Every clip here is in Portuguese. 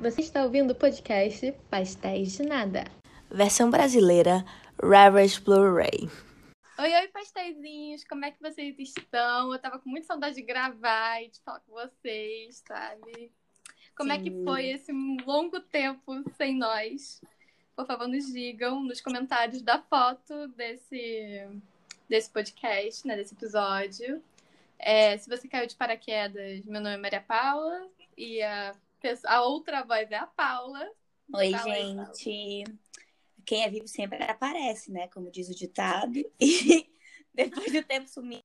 Você está ouvindo o podcast Pastéis de Nada. Versão brasileira, Ravage Blu-ray. Oi, oi, pastéisinhos, como é que vocês estão? Eu tava com muita saudade de gravar e de falar com vocês, sabe? Como Sim. é que foi esse longo tempo sem nós? Por favor, nos digam nos comentários da foto desse, desse podcast, né, desse episódio. É, se você caiu de paraquedas, meu nome é Maria Paula e a, a outra voz é a Paula. Oi, Fala gente. Aí, Quem é vivo sempre aparece, né? Como diz o ditado. E depois do tempo sumir.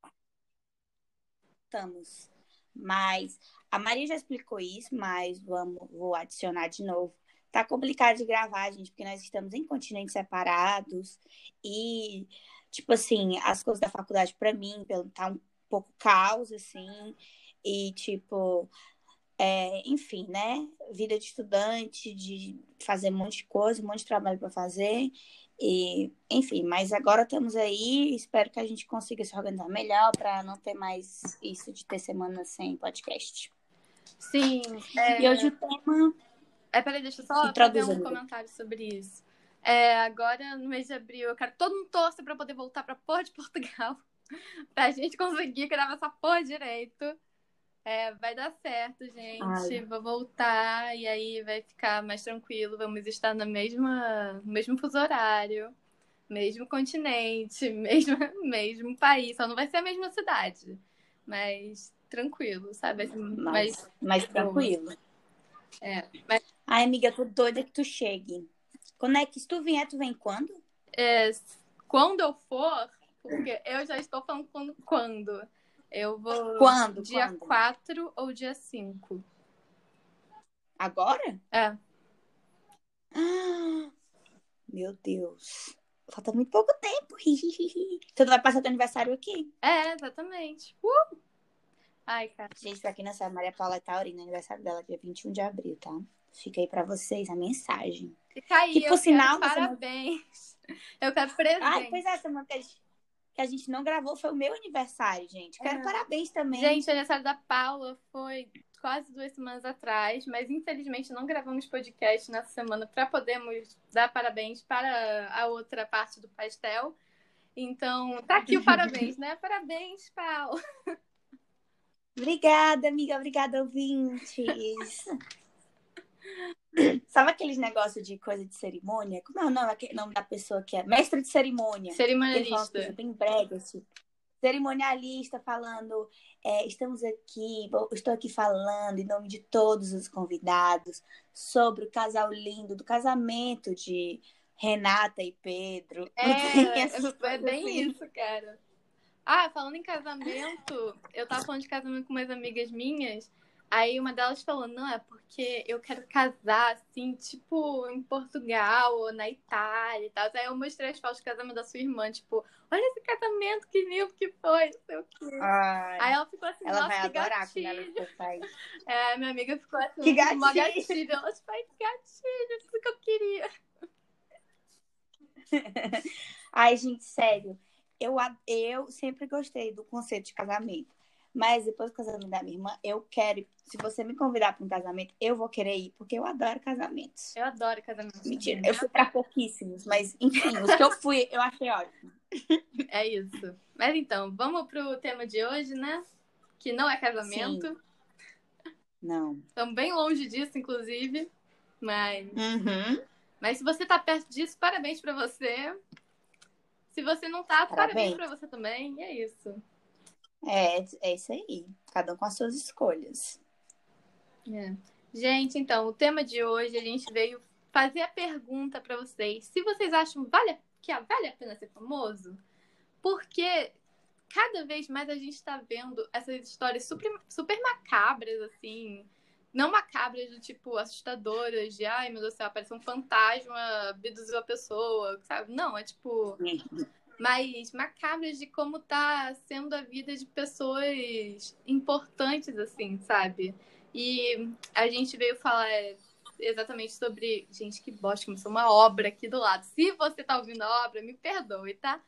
Estamos. Mas a Maria já explicou isso, mas vamos, vou adicionar de novo. Tá complicado de gravar, gente, porque nós estamos em continentes separados e, tipo assim, as coisas da faculdade para mim tá um pouco caos, assim, e tipo, é, enfim, né? Vida de estudante, de fazer um monte de coisa, um monte de trabalho para fazer. E, enfim, mas agora estamos aí, espero que a gente consiga se organizar melhor para não ter mais isso de ter semana sem podcast. Sim. É... E hoje o tema. É, peraí, deixa eu só fazer um comentário sobre isso. É, agora, no mês de abril, eu quero todo mundo torcer para poder voltar para Porto de Portugal. pra gente conseguir gravar essa porra direito. É, vai dar certo, gente. Ai. Vou voltar e aí vai ficar mais tranquilo. Vamos estar no mesma, mesmo fuso horário, mesmo continente, mesmo, mesmo país. Só não vai ser a mesma cidade. Mas tranquilo, sabe? mais, mais tranquilo. É. Mas... Ai, amiga, eu tô doida que tu chegue. Quando é que se tu vier, tu vem quando? É, quando eu for, porque eu já estou falando quando. quando. Eu vou. Quando? Dia quando? 4 ou dia 5. Agora? É. Ah, meu Deus. Falta muito pouco tempo. Tu vai passar teu aniversário aqui. É, exatamente. Uh! Ai, cara. Gente, pra quem não sabe, Maria Paula é Taurina, aniversário dela dia 21 de abril, tá? Fica aí pra vocês a mensagem. Fica aí, que por sinal. Parabéns. Eu quero presente. Ai, pois é, semana que a gente que a gente não gravou foi o meu aniversário, gente. Quero é. parabéns também. Gente, o aniversário da Paula foi quase duas semanas atrás, mas infelizmente não gravamos podcast nessa semana para podermos dar parabéns para a outra parte do pastel. Então, tá aqui o parabéns, né? Parabéns, Paula. Obrigada, amiga. Obrigada, ouvintes. Sabe aqueles negócios de coisa de cerimônia? Como é o nome, o nome da pessoa que é mestre de cerimônia? Cerimonialista. Bem brega, assim. Cerimonialista falando, é, estamos aqui, estou aqui falando em nome de todos os convidados sobre o casal lindo, do casamento de Renata e Pedro. É, é bem assim. isso, cara. Ah, falando em casamento, eu tava falando de casamento com umas amigas minhas. Aí uma delas falou, não, é porque eu quero casar, assim, tipo, em Portugal ou na Itália e tal. Aí eu mostrei as fotos do casamento da sua irmã, tipo, olha esse casamento, que lindo que foi, não sei o quê. Ai, Aí ela ficou assim, ela nossa, vai que adorar gatilho. quando ela É, minha amiga ficou assim, que gatilho. uma gatilho. Ela, tipo, ai, que gatilho, tudo que eu queria. Ai, gente, sério. Eu, eu sempre gostei do conceito de casamento. Mas depois do casamento da minha irmã, eu quero. Se você me convidar para um casamento, eu vou querer ir, porque eu adoro casamentos. Eu adoro casamentos. Mentira, eu fui para pouquíssimos, mas enfim, os que eu fui, eu achei ótimo. É isso. Mas então, vamos pro tema de hoje, né? Que não é casamento. Sim. Não. Estamos bem longe disso, inclusive. Mas. Uhum. Mas se você tá perto disso, parabéns para você. Se você não tá, parabéns, parabéns para você também. E é isso. É, é isso aí. Cada um com as suas escolhas. É. Gente, então, o tema de hoje a gente veio fazer a pergunta para vocês. Se vocês acham vale, que vale a pena ser famoso? Porque cada vez mais a gente está vendo essas histórias super, super macabras, assim. Não macabras do tipo assustadoras, de ai meu Deus do céu, apareceu um fantasma, abduziu a pessoa, sabe? Não, é tipo mais macabras de como tá sendo a vida de pessoas importantes, assim, sabe? E a gente veio falar exatamente sobre. Gente, que bosta, começou uma obra aqui do lado. Se você tá ouvindo a obra, me perdoe, tá?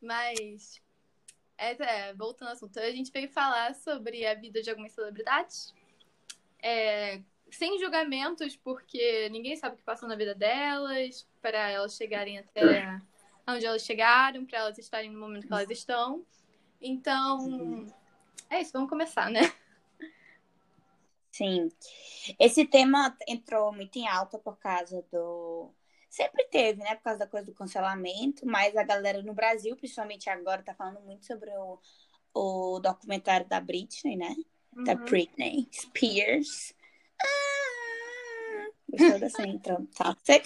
Mas. É, é, voltando ao assunto, a gente veio falar sobre a vida de algumas celebridades. É, sem julgamentos, porque ninguém sabe o que passou na vida delas, para elas chegarem até onde elas chegaram, para elas estarem no momento que elas estão. Então, é isso, vamos começar, né? Sim. Esse tema entrou muito em alta por causa do. Sempre teve, né? Por causa da coisa do cancelamento, mas a galera no Brasil, principalmente agora, tá falando muito sobre o, o documentário da Britney, né? Uhum. Da Britney Spears. Ah, gostou dessa intro? Toxic.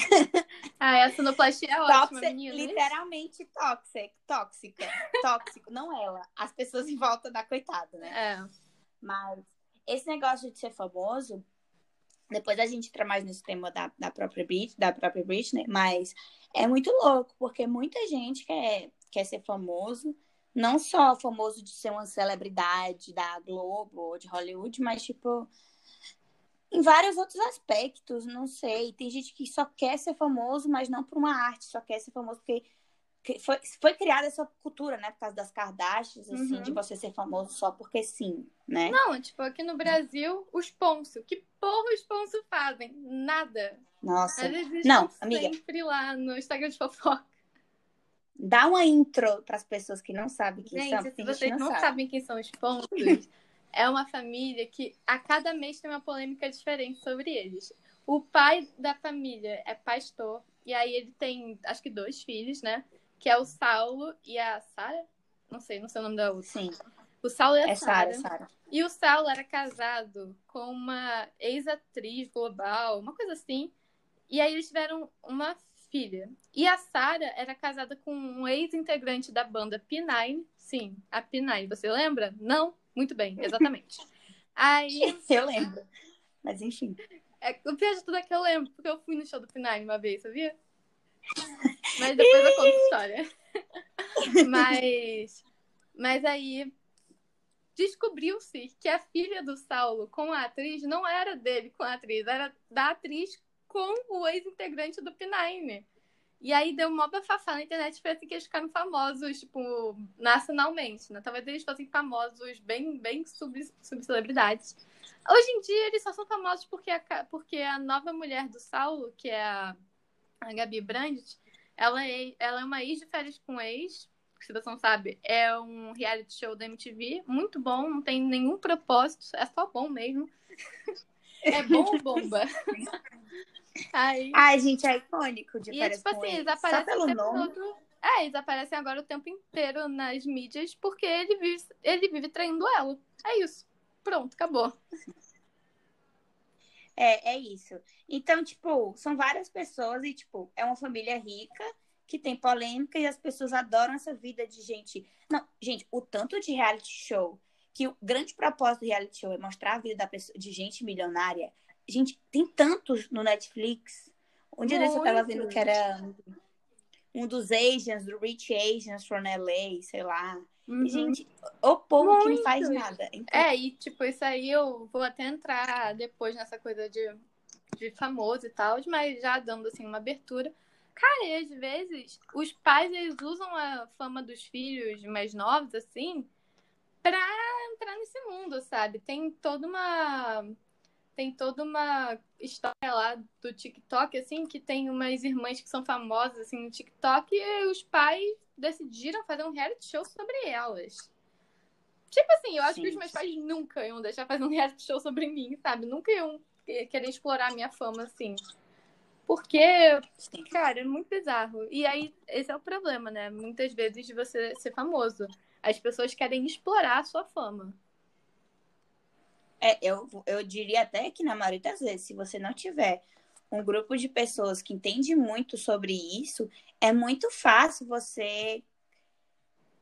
Ah, essa sonoplastia é ótima, meninas. Literalmente toxic, tóxica, tóxico. Não ela, as pessoas em volta da coitada, né? É. Mas esse negócio de ser famoso, depois a gente entra mais nesse tema da, da, própria Britney, da própria Britney, mas é muito louco, porque muita gente quer, quer ser famoso, não só famoso de ser uma celebridade da Globo ou de Hollywood, mas tipo em vários outros aspectos, não sei. Tem gente que só quer ser famoso, mas não por uma arte, só quer ser famoso porque foi, foi criada essa cultura, né? Por causa das Kardashians, assim, uhum. de você ser famoso só porque sim, né? Não, tipo, aqui no Brasil, os Ponço. Que porra os Ponço fazem? Nada. Nossa. Eles não, amiga. sempre lá no Instagram de fofoca. Dá uma intro para as pessoas que não sabem quem gente, são. Se vocês não, não sabe. sabem quem são os Ponços, é uma família que a cada mês tem uma polêmica diferente sobre eles. O pai da família é pastor, e aí ele tem, acho que dois filhos, né? que é o Saulo e a Sara. Não sei, não sei o nome da outra. Sim. O Saulo e a é Sara. Sara. E o Saulo era casado com uma ex-atriz global, uma coisa assim. E aí eles tiveram uma filha. E a Sara era casada com um ex-integrante da banda P9. Sim, a P9. Você lembra? Não? Muito bem, exatamente. aí. Eu lembro. Mas enfim. É, o pior de tudo é que eu lembro, porque eu fui no show do P9 uma vez, sabia? Mas depois eu conto a história. mas, mas aí descobriu-se que a filha do Saulo com a atriz não era dele com a atriz, era da atriz com o ex-integrante do P9. E aí deu uma bafafá na internet foi assim que eles ficaram famosos, tipo, nacionalmente, né? Talvez eles fossem famosos, bem, bem subcelebridades. Sub Hoje em dia eles só são famosos porque a, porque a nova mulher do Saulo, que é a, a Gabi Brandt, ela é, ela é uma ex de férias com ex, se você não sabe, é um reality show da MTV, muito bom, não tem nenhum propósito, é só bom mesmo. é bom bomba. Aí... Ai, gente, é icônico de e, tipo assim, eles aparecem o tempo nome. todo. É, eles aparecem agora o tempo inteiro nas mídias porque ele vive, ele vive traindo ela. É isso. Pronto, acabou. É, é isso. Então, tipo, são várias pessoas e, tipo, é uma família rica que tem polêmica e as pessoas adoram essa vida de gente. Não, gente, o tanto de reality show, que o grande propósito do reality show é mostrar a vida da pessoa, de gente milionária. Gente, tem tantos no Netflix. Um dia eu tava vendo que era um dos Asians, do Rich Asians from LA, sei lá. Uhum. Gente, o povo Muito. que não faz nada. Então... É, e tipo, isso aí eu vou até entrar depois nessa coisa de, de famoso e tal, mas já dando assim uma abertura. Cara, e às vezes os pais eles usam a fama dos filhos mais novos, assim, pra entrar nesse mundo, sabe? Tem toda uma. Tem toda uma história lá do TikTok, assim, que tem umas irmãs que são famosas, assim, no TikTok, e os pais decidiram fazer um reality show sobre elas. Tipo assim, eu acho Sim. que os meus pais nunca iam deixar fazer um reality show sobre mim, sabe? Nunca iam querer explorar a minha fama, assim. Porque, Sim. cara, é muito bizarro. E aí, esse é o problema, né? Muitas vezes de você ser famoso. As pessoas querem explorar a sua fama. É, eu, eu diria até que na maioria das vezes, se você não tiver um grupo de pessoas que entende muito sobre isso, é muito fácil você,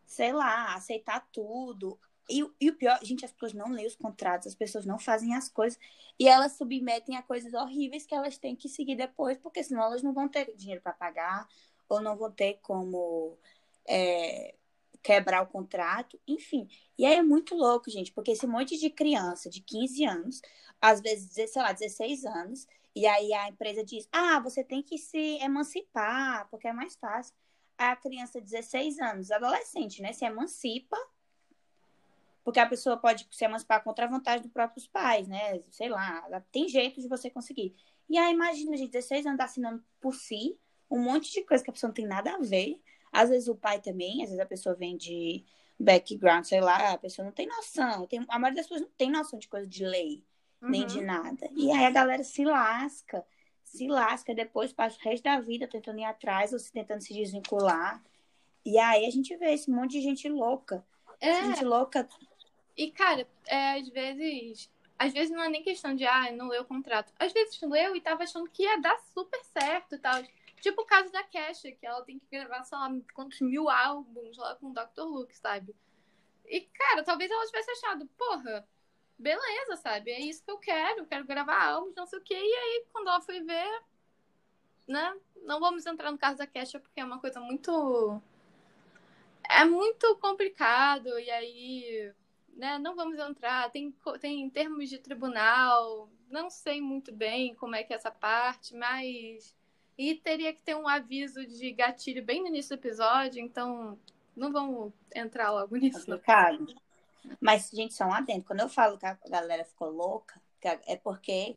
sei lá, aceitar tudo. E, e, o pior, gente, as pessoas não leem os contratos, as pessoas não fazem as coisas e elas submetem a coisas horríveis que elas têm que seguir depois, porque senão elas não vão ter dinheiro para pagar ou não vão ter como é, quebrar o contrato, enfim. E aí é muito louco, gente, porque esse monte de criança de 15 anos, às vezes, sei lá, 16 anos, e aí a empresa diz: ah, você tem que se emancipar, porque é mais fácil. A criança de 16 anos, adolescente, né, se emancipa porque a pessoa pode se emancipar contra a vontade dos próprios pais, né? Sei lá, tem jeito de você conseguir. E aí, imagina, gente, 16 anos assinando por si, um monte de coisa que a pessoa não tem nada a ver. Às vezes o pai também, às vezes a pessoa vem de background, sei lá, a pessoa não tem noção. Tem, a maioria das pessoas não tem noção de coisa de lei, uhum. nem de nada. E aí a galera se lasca, se lasca, depois passa o resto da vida tentando ir atrás ou se tentando se desvincular. E aí a gente vê esse monte de gente louca. É. Gente louca. E, cara, é, às vezes. Às vezes não é nem questão de, ah, não leu o contrato. Às vezes leu e tava achando que ia dar super certo e tal. Tipo o caso da Kesha, que ela tem que gravar, sei lá, quantos mil álbuns lá com o Dr. Luke, sabe? E, cara, talvez ela tivesse achado, porra, beleza, sabe? É isso que eu quero, eu quero gravar álbuns, não sei o quê. E aí, quando ela foi ver, né? Não vamos entrar no caso da Kesha, porque é uma coisa muito é muito complicado, e aí, né, não vamos entrar, tem, tem termos de tribunal, não sei muito bem como é que é essa parte, mas. E teria que ter um aviso de gatilho bem no início do episódio, então não vamos entrar logo nisso. Complicado. Mas, gente, só um adendo. Quando eu falo que a galera ficou louca, é porque.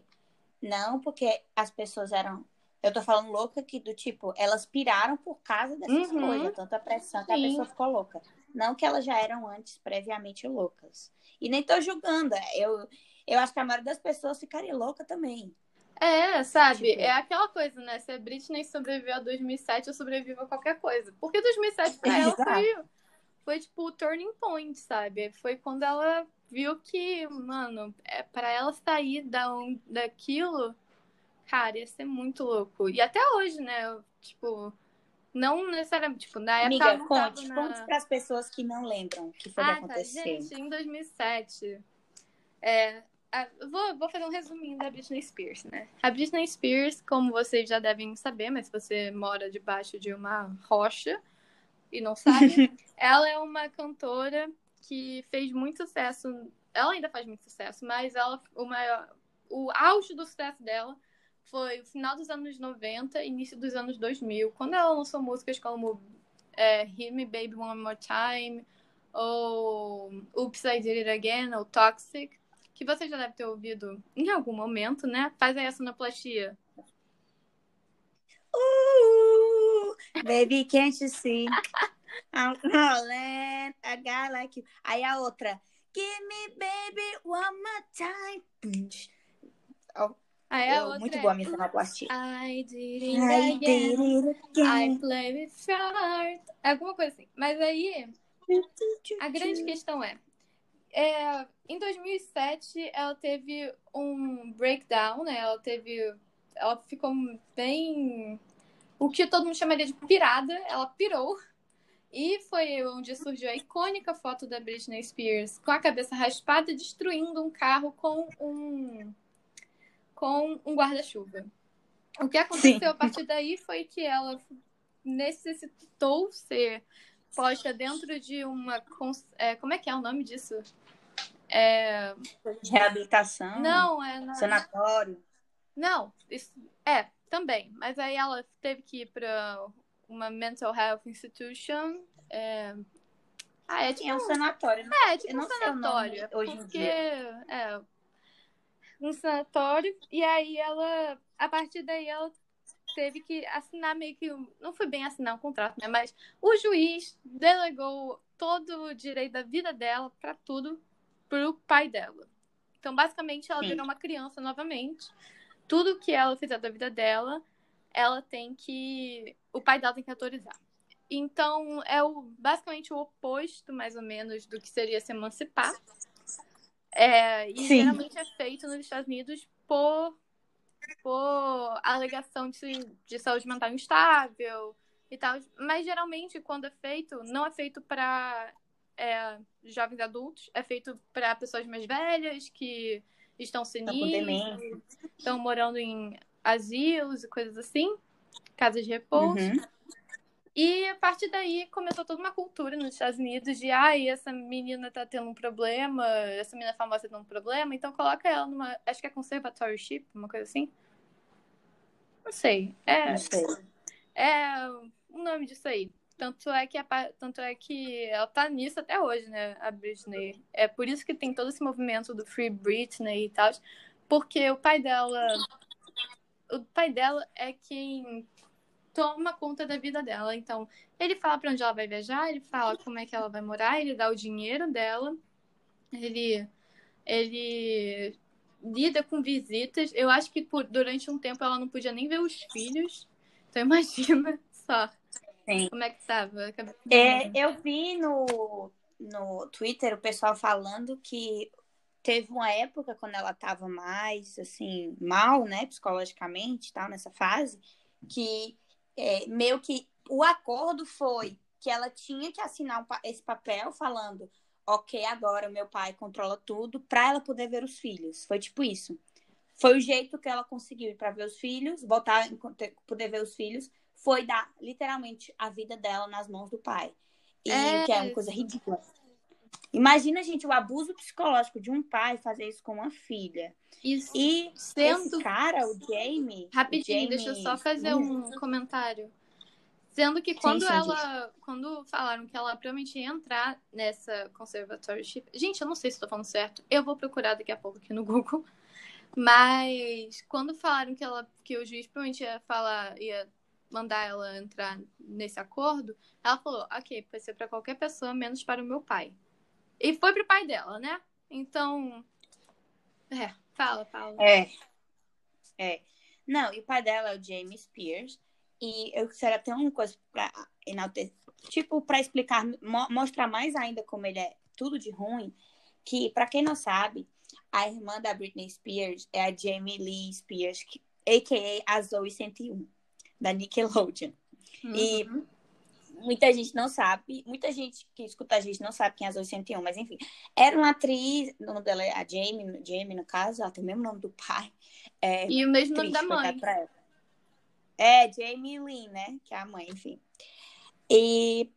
Não porque as pessoas eram eu tô falando louca que do tipo, elas piraram por causa dessas uhum. coisas, tanta pressão que a pessoa ficou louca. Não que elas já eram antes previamente loucas. E nem tô julgando. Eu, eu acho que a maioria das pessoas ficaria louca também. É, sabe? Tipo... É aquela coisa, né? Se a Britney sobreviveu a 2007, eu sobrevivo a qualquer coisa. Porque 2007 pra ela foi, foi tipo o turning point, sabe? Foi quando ela viu que, mano, é, para ela sair da, daquilo Cara, ia ser muito louco. E até hoje, né? Tipo, não necessariamente, tipo, na época. Amiga, conte, na... conte para as pessoas que não lembram o que foi ah, que aconteceu. Tá. Gente, em 2007, é, vou, vou fazer um resuminho da Britney Spears, né? A Britney Spears, como vocês já devem saber, mas se você mora debaixo de uma rocha e não sabe, ela é uma cantora que fez muito sucesso. Ela ainda faz muito sucesso, mas ela, o, maior, o auge do sucesso dela foi o final dos anos 90, início dos anos 2000, quando ela lançou músicas como é, Hit Me Baby One More Time, ou Oops, I Did It Again, ou Toxic, que você já deve ter ouvido em algum momento, né? Faz aí a sonoplastia. Uh, baby, can't you see? I'm calling a guy like you. Aí a outra. Give me baby one more time. Oh, Aí a outra muito boa a minha sonoplastia. I did it I again. Did it again. I play with heart. Alguma coisa assim. Mas aí, a grande questão é, é, em 2007 ela teve um breakdown, né? Ela teve, ela ficou bem, o que todo mundo chamaria de pirada. Ela pirou. E foi onde surgiu a icônica foto da Britney Spears com a cabeça raspada destruindo um carro com um com um guarda-chuva. O que aconteceu Sim. a partir daí foi que ela necessitou ser posta dentro de uma. É, como é que é o nome disso? É... Reabilitação? Não, é. Na... Sanatório? Não, isso... é, também. Mas aí ela teve que ir para uma mental health institution. É... Ah, é tipo. É um sanatório. É, é tipo um sanatório. Hoje porque, em dia. É, um sanatório. E aí ela, a partir daí, ela teve que assinar meio que. Não foi bem assinar um contrato, né? Mas o juiz delegou todo o direito da vida dela para tudo pro pai dela. Então, basicamente, ela Sim. virou uma criança novamente. Tudo que ela fizer da vida dela, ela tem que. O pai dela tem que autorizar. Então, é o, basicamente o oposto, mais ou menos, do que seria se emancipar. É, e Sim. geralmente é feito nos Estados Unidos por, por alegação de, de saúde mental instável e tal. Mas geralmente, quando é feito, não é feito para é, jovens adultos, é feito para pessoas mais velhas que estão senis, estão morando em asilos e coisas assim, casas de repouso. Uhum. E a partir daí começou toda uma cultura nos Estados Unidos de ai, essa menina tá tendo um problema, essa menina famosa tá tendo um problema, então coloca ela numa. Acho que é conservatorship, uma coisa assim. Não sei. É. Não sei. É o nome disso aí. Tanto é que a, tanto é que ela tá nisso até hoje, né, a Britney. É por isso que tem todo esse movimento do Free Britney e tal, porque o pai dela o pai dela é quem toma conta da vida dela. Então, ele fala para onde ela vai viajar, ele fala como é que ela vai morar, ele dá o dinheiro dela. Ele ele lida com visitas. Eu acho que por, durante um tempo ela não podia nem ver os filhos. Então imagina só. Sim. Como é que tava? É, eu vi no, no Twitter o pessoal falando que teve uma época quando ela estava mais assim mal, né, psicologicamente, tal, nessa fase, que é, meio que o acordo foi que ela tinha que assinar esse papel falando, ok, agora meu pai controla tudo, para ela poder ver os filhos. Foi tipo isso. Foi o jeito que ela conseguiu ir para ver os filhos, voltar poder ver os filhos, foi dar literalmente a vida dela nas mãos do pai. E é... que é uma coisa ridícula. Imagina, gente, o abuso psicológico de um pai fazer isso com uma filha. Isso. E Sendo... esse cara, o Jamie. Rapidinho, Jamie... deixa eu só fazer um comentário. Sendo que quando sim, sim, ela. Quando falaram que ela provavelmente ia entrar nessa conservatorship. Gente, eu não sei se estou falando certo. Eu vou procurar daqui a pouco aqui no Google. Mas quando falaram que ela que o juiz provavelmente ia falar, ia mandar ela entrar nesse acordo, ela falou, ok, pode ser para qualquer pessoa, menos para o meu pai. E foi pro pai dela, né? Então. É, fala, fala. É. É. Não, e o pai dela é o James Spears. E eu queria ter uma coisa enaltecer. Tipo, para explicar, mo mostrar mais ainda como ele é tudo de ruim. Que, para quem não sabe, a irmã da Britney Spears é a Jamie Lee Spears, que, a.k.a. a Zoe 101, da Nickelodeon. Uhum. E muita gente não sabe, muita gente que escuta a gente não sabe quem é a Zoe 101, mas enfim. Era uma atriz, o nome dela é a Jamie, Jamie no caso, ela tem o mesmo nome do pai. É, e o mesmo nome da mãe. É, Jamie Lee, né? Que é a mãe, enfim. E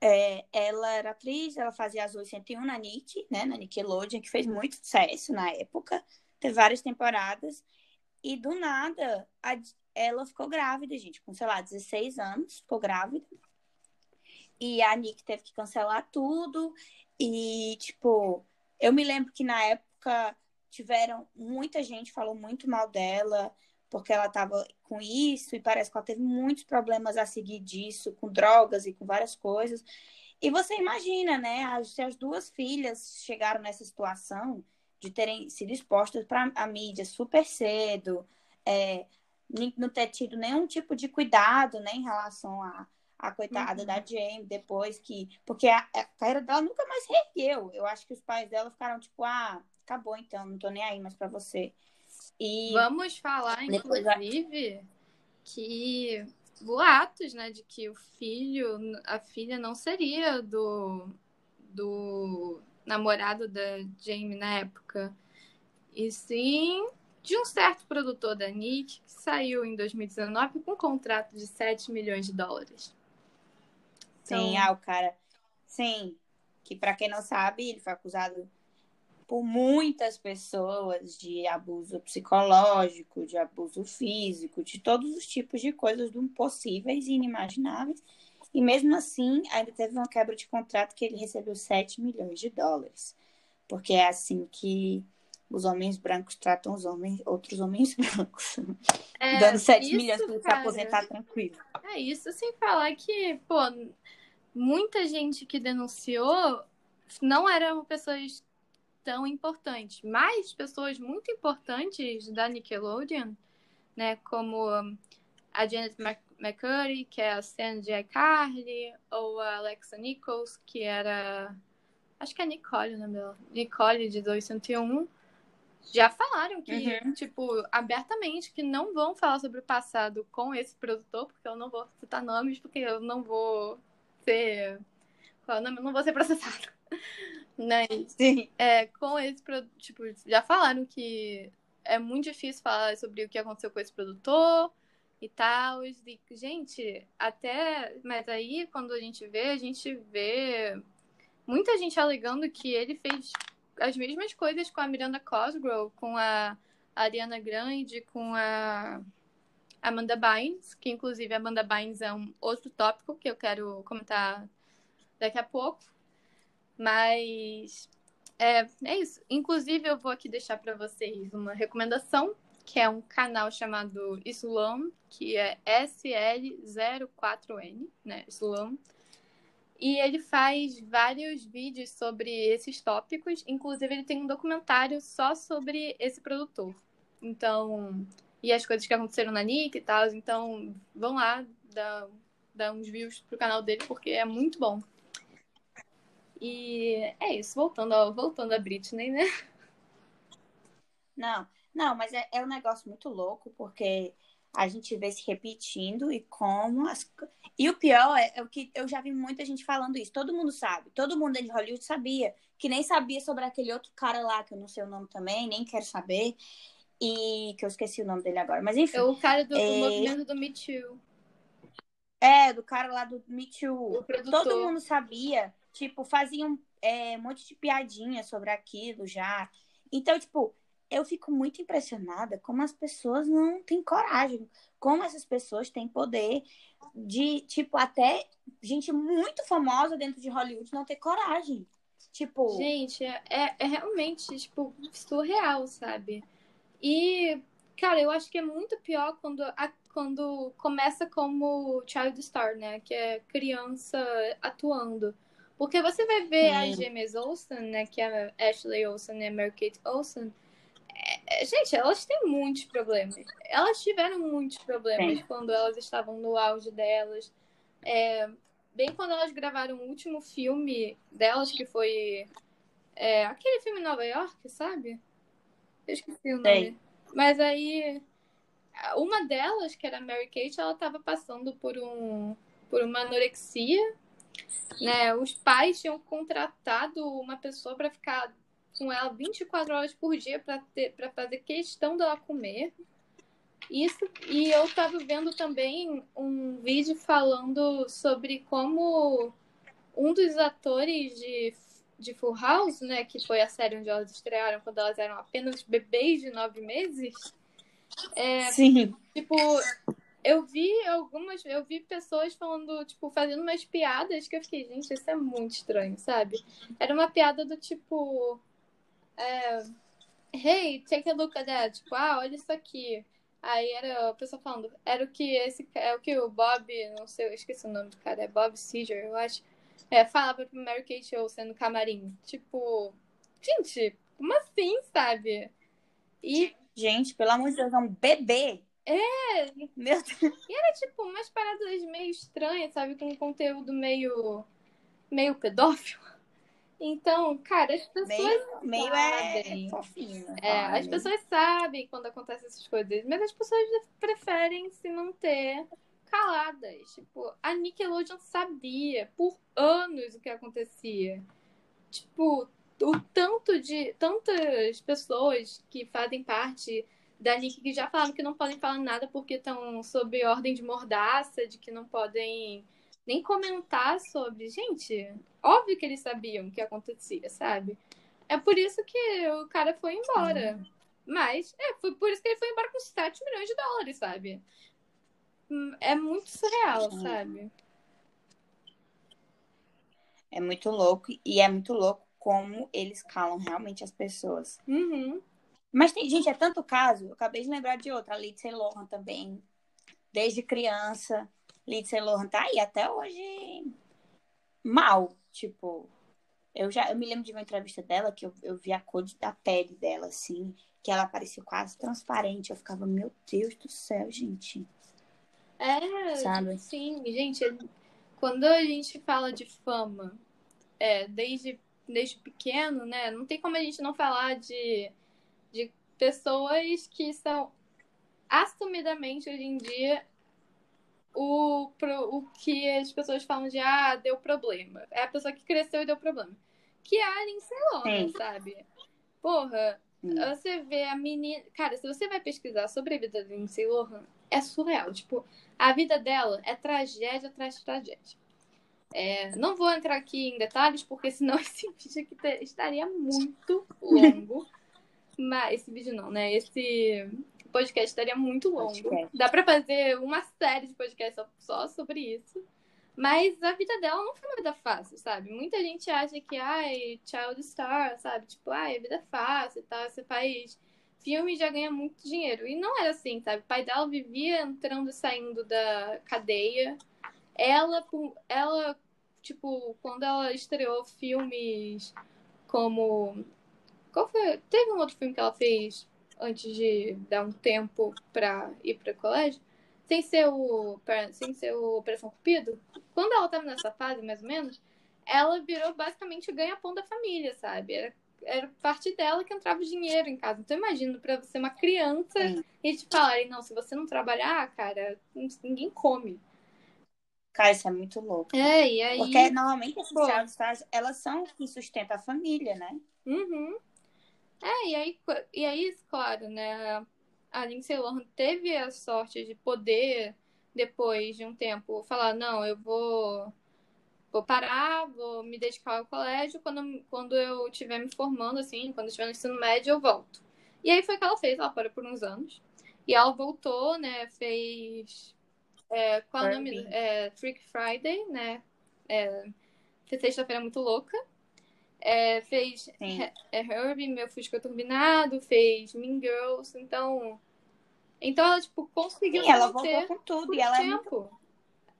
é, ela era atriz, ela fazia as 101 na Nick, né? Na Nickelodeon, que fez muito sucesso na época. Teve várias temporadas. E do nada, a, ela ficou grávida, gente, com, sei lá, 16 anos, ficou grávida. E a Nick teve que cancelar tudo. E, tipo, eu me lembro que na época tiveram muita gente falou muito mal dela porque ela estava com isso e parece que ela teve muitos problemas a seguir disso, com drogas e com várias coisas. E você imagina, né? Se as duas filhas chegaram nessa situação de terem sido expostas para a mídia super cedo, é, não ter tido nenhum tipo de cuidado né, em relação a, a coitada uhum. da Jane depois que. Porque a, a, carreira dela nunca mais reergueu. Eu acho que os pais dela ficaram tipo, ah, acabou então, não tô nem aí mais pra você. E Vamos falar, inclusive, que boatos, né, de que o filho, a filha não seria do, do namorado da Jamie na época. E sim de um certo produtor da Nick que saiu em 2019 com um contrato de 7 milhões de dólares. Sim, então... ah, o cara. Sim, que para quem não sabe, ele foi acusado por muitas pessoas de abuso psicológico, de abuso físico, de todos os tipos de coisas possíveis e inimagináveis. E mesmo assim, ainda teve uma quebra de contrato que ele recebeu 7 milhões de dólares. Porque é assim que os homens brancos tratam os homens, outros homens brancos. É, Dando 7 milhões para se aposentar tranquilo. É isso sem falar que, pô, muita gente que denunciou não eram pessoas tão importantes, mas pessoas muito importantes da Nickelodeon, né, como a Janet McCurry, que é a Sandy iCarly, ou a Alexa Nichols, que era acho que é Nicole o nome dela, Nicole de 201, já falaram que, uhum. tipo, abertamente, que não vão falar sobre o passado com esse produtor, porque eu não vou citar nomes, porque eu não vou ser. Qual é o nome? Eu não vou ser processado. Né? Sim. É, com esse tipo, já falaram que é muito difícil falar sobre o que aconteceu com esse produtor e tal. E, gente, até. Mas aí, quando a gente vê, a gente vê muita gente alegando que ele fez as mesmas coisas com a Miranda Cosgrove, com a Ariana Grande, com a Amanda Bynes, que inclusive a Amanda Bynes é um outro tópico que eu quero comentar daqui a pouco. Mas é, é isso. Inclusive, eu vou aqui deixar para vocês uma recomendação, que é um canal chamado Islam, que é SL04N, né? Islam. E ele faz vários vídeos sobre esses tópicos. Inclusive, ele tem um documentário só sobre esse produtor. Então, e as coisas que aconteceram na Nick e tal. Então, vão lá dar, dar uns views pro canal dele, porque é muito bom. E é isso, voltando, voltando a Britney, né? Não, não, mas é, é um negócio muito louco, porque a gente vê se repetindo e como as. E o pior é, é, o que eu já vi muita gente falando isso. Todo mundo sabe. Todo mundo de Hollywood sabia. Que nem sabia sobre aquele outro cara lá, que eu não sei o nome também, nem quero saber. E que eu esqueci o nome dele agora. Mas enfim. É o cara do, é... do movimento do Me Too. É, do cara lá do Me Too. Todo mundo sabia Tipo, faziam é, um monte de piadinha sobre aquilo já. Então, tipo, eu fico muito impressionada como as pessoas não têm coragem, como essas pessoas têm poder de, tipo, até gente muito famosa dentro de Hollywood não ter coragem. Tipo. Gente, é, é realmente, tipo, surreal, sabe? E, cara, eu acho que é muito pior quando, a, quando começa como child star, né? Que é criança atuando. Porque você vai ver Sim. as gêmeas Olsen, né? Que é a Ashley Olsen e a Mary Kate Olsen. É, é, gente, elas têm muitos problemas. Elas tiveram muitos problemas Sim. quando elas estavam no auge delas. É, bem quando elas gravaram o último filme delas, que foi é, aquele filme em Nova York, sabe? Eu esqueci o nome. Sim. Mas aí, uma delas, que era a Mary Kate, ela estava passando por um por uma anorexia né? Os pais tinham contratado uma pessoa para ficar com ela 24 horas por dia para fazer questão dela comer. Isso, e eu estava vendo também um vídeo falando sobre como um dos atores de, de Full House, né, que foi a série onde elas estrearam quando elas eram apenas bebês de nove meses, é, Sim. tipo, eu vi algumas, eu vi pessoas falando, tipo, fazendo umas piadas que eu fiquei, gente, isso é muito estranho, sabe? Era uma piada do tipo. É, hey, take a look at that. Tipo, ah, olha isso aqui. Aí era a pessoa falando, era o que esse é o que o Bob, não sei, eu esqueci o nome do cara, é Bob Seger, eu acho. É, falava pro Mary Kate Olsen no camarim. Tipo, gente, como assim, sabe? E. Gente, pelo amor de Deus, é um bebê. É, meu Deus. E era tipo umas paradas meio estranhas, sabe? Com um conteúdo meio. meio pedófilo. Então, cara, as pessoas. Meio, meio é fofinho. É, as pessoas sabem quando acontecem essas coisas, mas as pessoas preferem se manter caladas. Tipo, a Nickelodeon sabia por anos o que acontecia. Tipo, o tanto de. tantas pessoas que fazem parte da Nick que já falaram que não podem falar nada porque estão sob ordem de mordaça, de que não podem nem comentar sobre. Gente, óbvio que eles sabiam o que acontecia, sabe? É por isso que o cara foi embora. Uhum. Mas, é, foi por isso que ele foi embora com 7 milhões de dólares, sabe? Hum, é muito surreal, uhum. sabe? É muito louco e é muito louco como eles calam realmente as pessoas. Uhum. Mas tem, gente, é tanto caso. Eu acabei de lembrar de outra, a Lindsay Lohan também. Desde criança, Lindsay Lohan tá aí até hoje mal. Tipo, eu já eu me lembro de uma entrevista dela que eu, eu vi a cor da pele dela, assim, que ela parecia quase transparente. Eu ficava, meu Deus do céu, gente. É, Sabe? sim, gente, quando a gente fala de fama, é, desde, desde pequeno, né? Não tem como a gente não falar de de pessoas que são assumidamente hoje em dia o, pro, o que as pessoas falam de ah, deu problema. É a pessoa que cresceu e deu problema. Que é a Lindsay Lohan, sabe? Porra, Sim. você vê a menina. Cara, se você vai pesquisar sobre a vida da Lindsay Lohan, é surreal. Tipo, a vida dela é tragédia atrás de tragédia. É, não vou entrar aqui em detalhes, porque senão esse vídeo aqui estaria muito longo. Mas esse vídeo não, né? Esse podcast estaria muito longo. Podcast. Dá pra fazer uma série de podcasts só, só sobre isso. Mas a vida dela não foi uma vida fácil, sabe? Muita gente acha que, ai, child star, sabe? Tipo, ai, a vida é fácil e tal. Você faz filme e já ganha muito dinheiro. E não era assim, sabe? O pai dela vivia entrando e saindo da cadeia. Ela, ela tipo, quando ela estreou filmes como. Qual foi? Teve um outro filme que ela fez antes de dar um tempo pra ir pro colégio? Sem ser o. Sem ser o Operação Cupido? Quando ela tava nessa fase, mais ou menos, ela virou basicamente o ganha-pão da família, sabe? Era, era parte dela que entrava o dinheiro em casa. Então imagina, pra você uma criança Sim. e te falarem, não, se você não trabalhar, cara, ninguém come. Cara, isso é muito louco. É, e aí. Porque normalmente Pô. child stars, elas são que sustentam a família, né? Uhum. É, e aí, e aí, claro, né? A Lindsay Lohan teve a sorte de poder, depois de um tempo, falar, não, eu vou, vou parar, vou me dedicar ao colégio, quando, quando eu estiver me formando, assim, quando eu estiver no ensino médio, eu volto. E aí foi o que ela fez, ela parou por uns anos. E ela voltou, né? Fez. É, qual é o nome? É, Freak Friday, né? É, Sexta-feira Muito Louca. É, fez é Herbie, Meu Fusca Turbinado, fez Mean Girls, então... Então ela, tipo, conseguiu Sim, se ela manter voltou com tudo por e um ela é muito. tempo.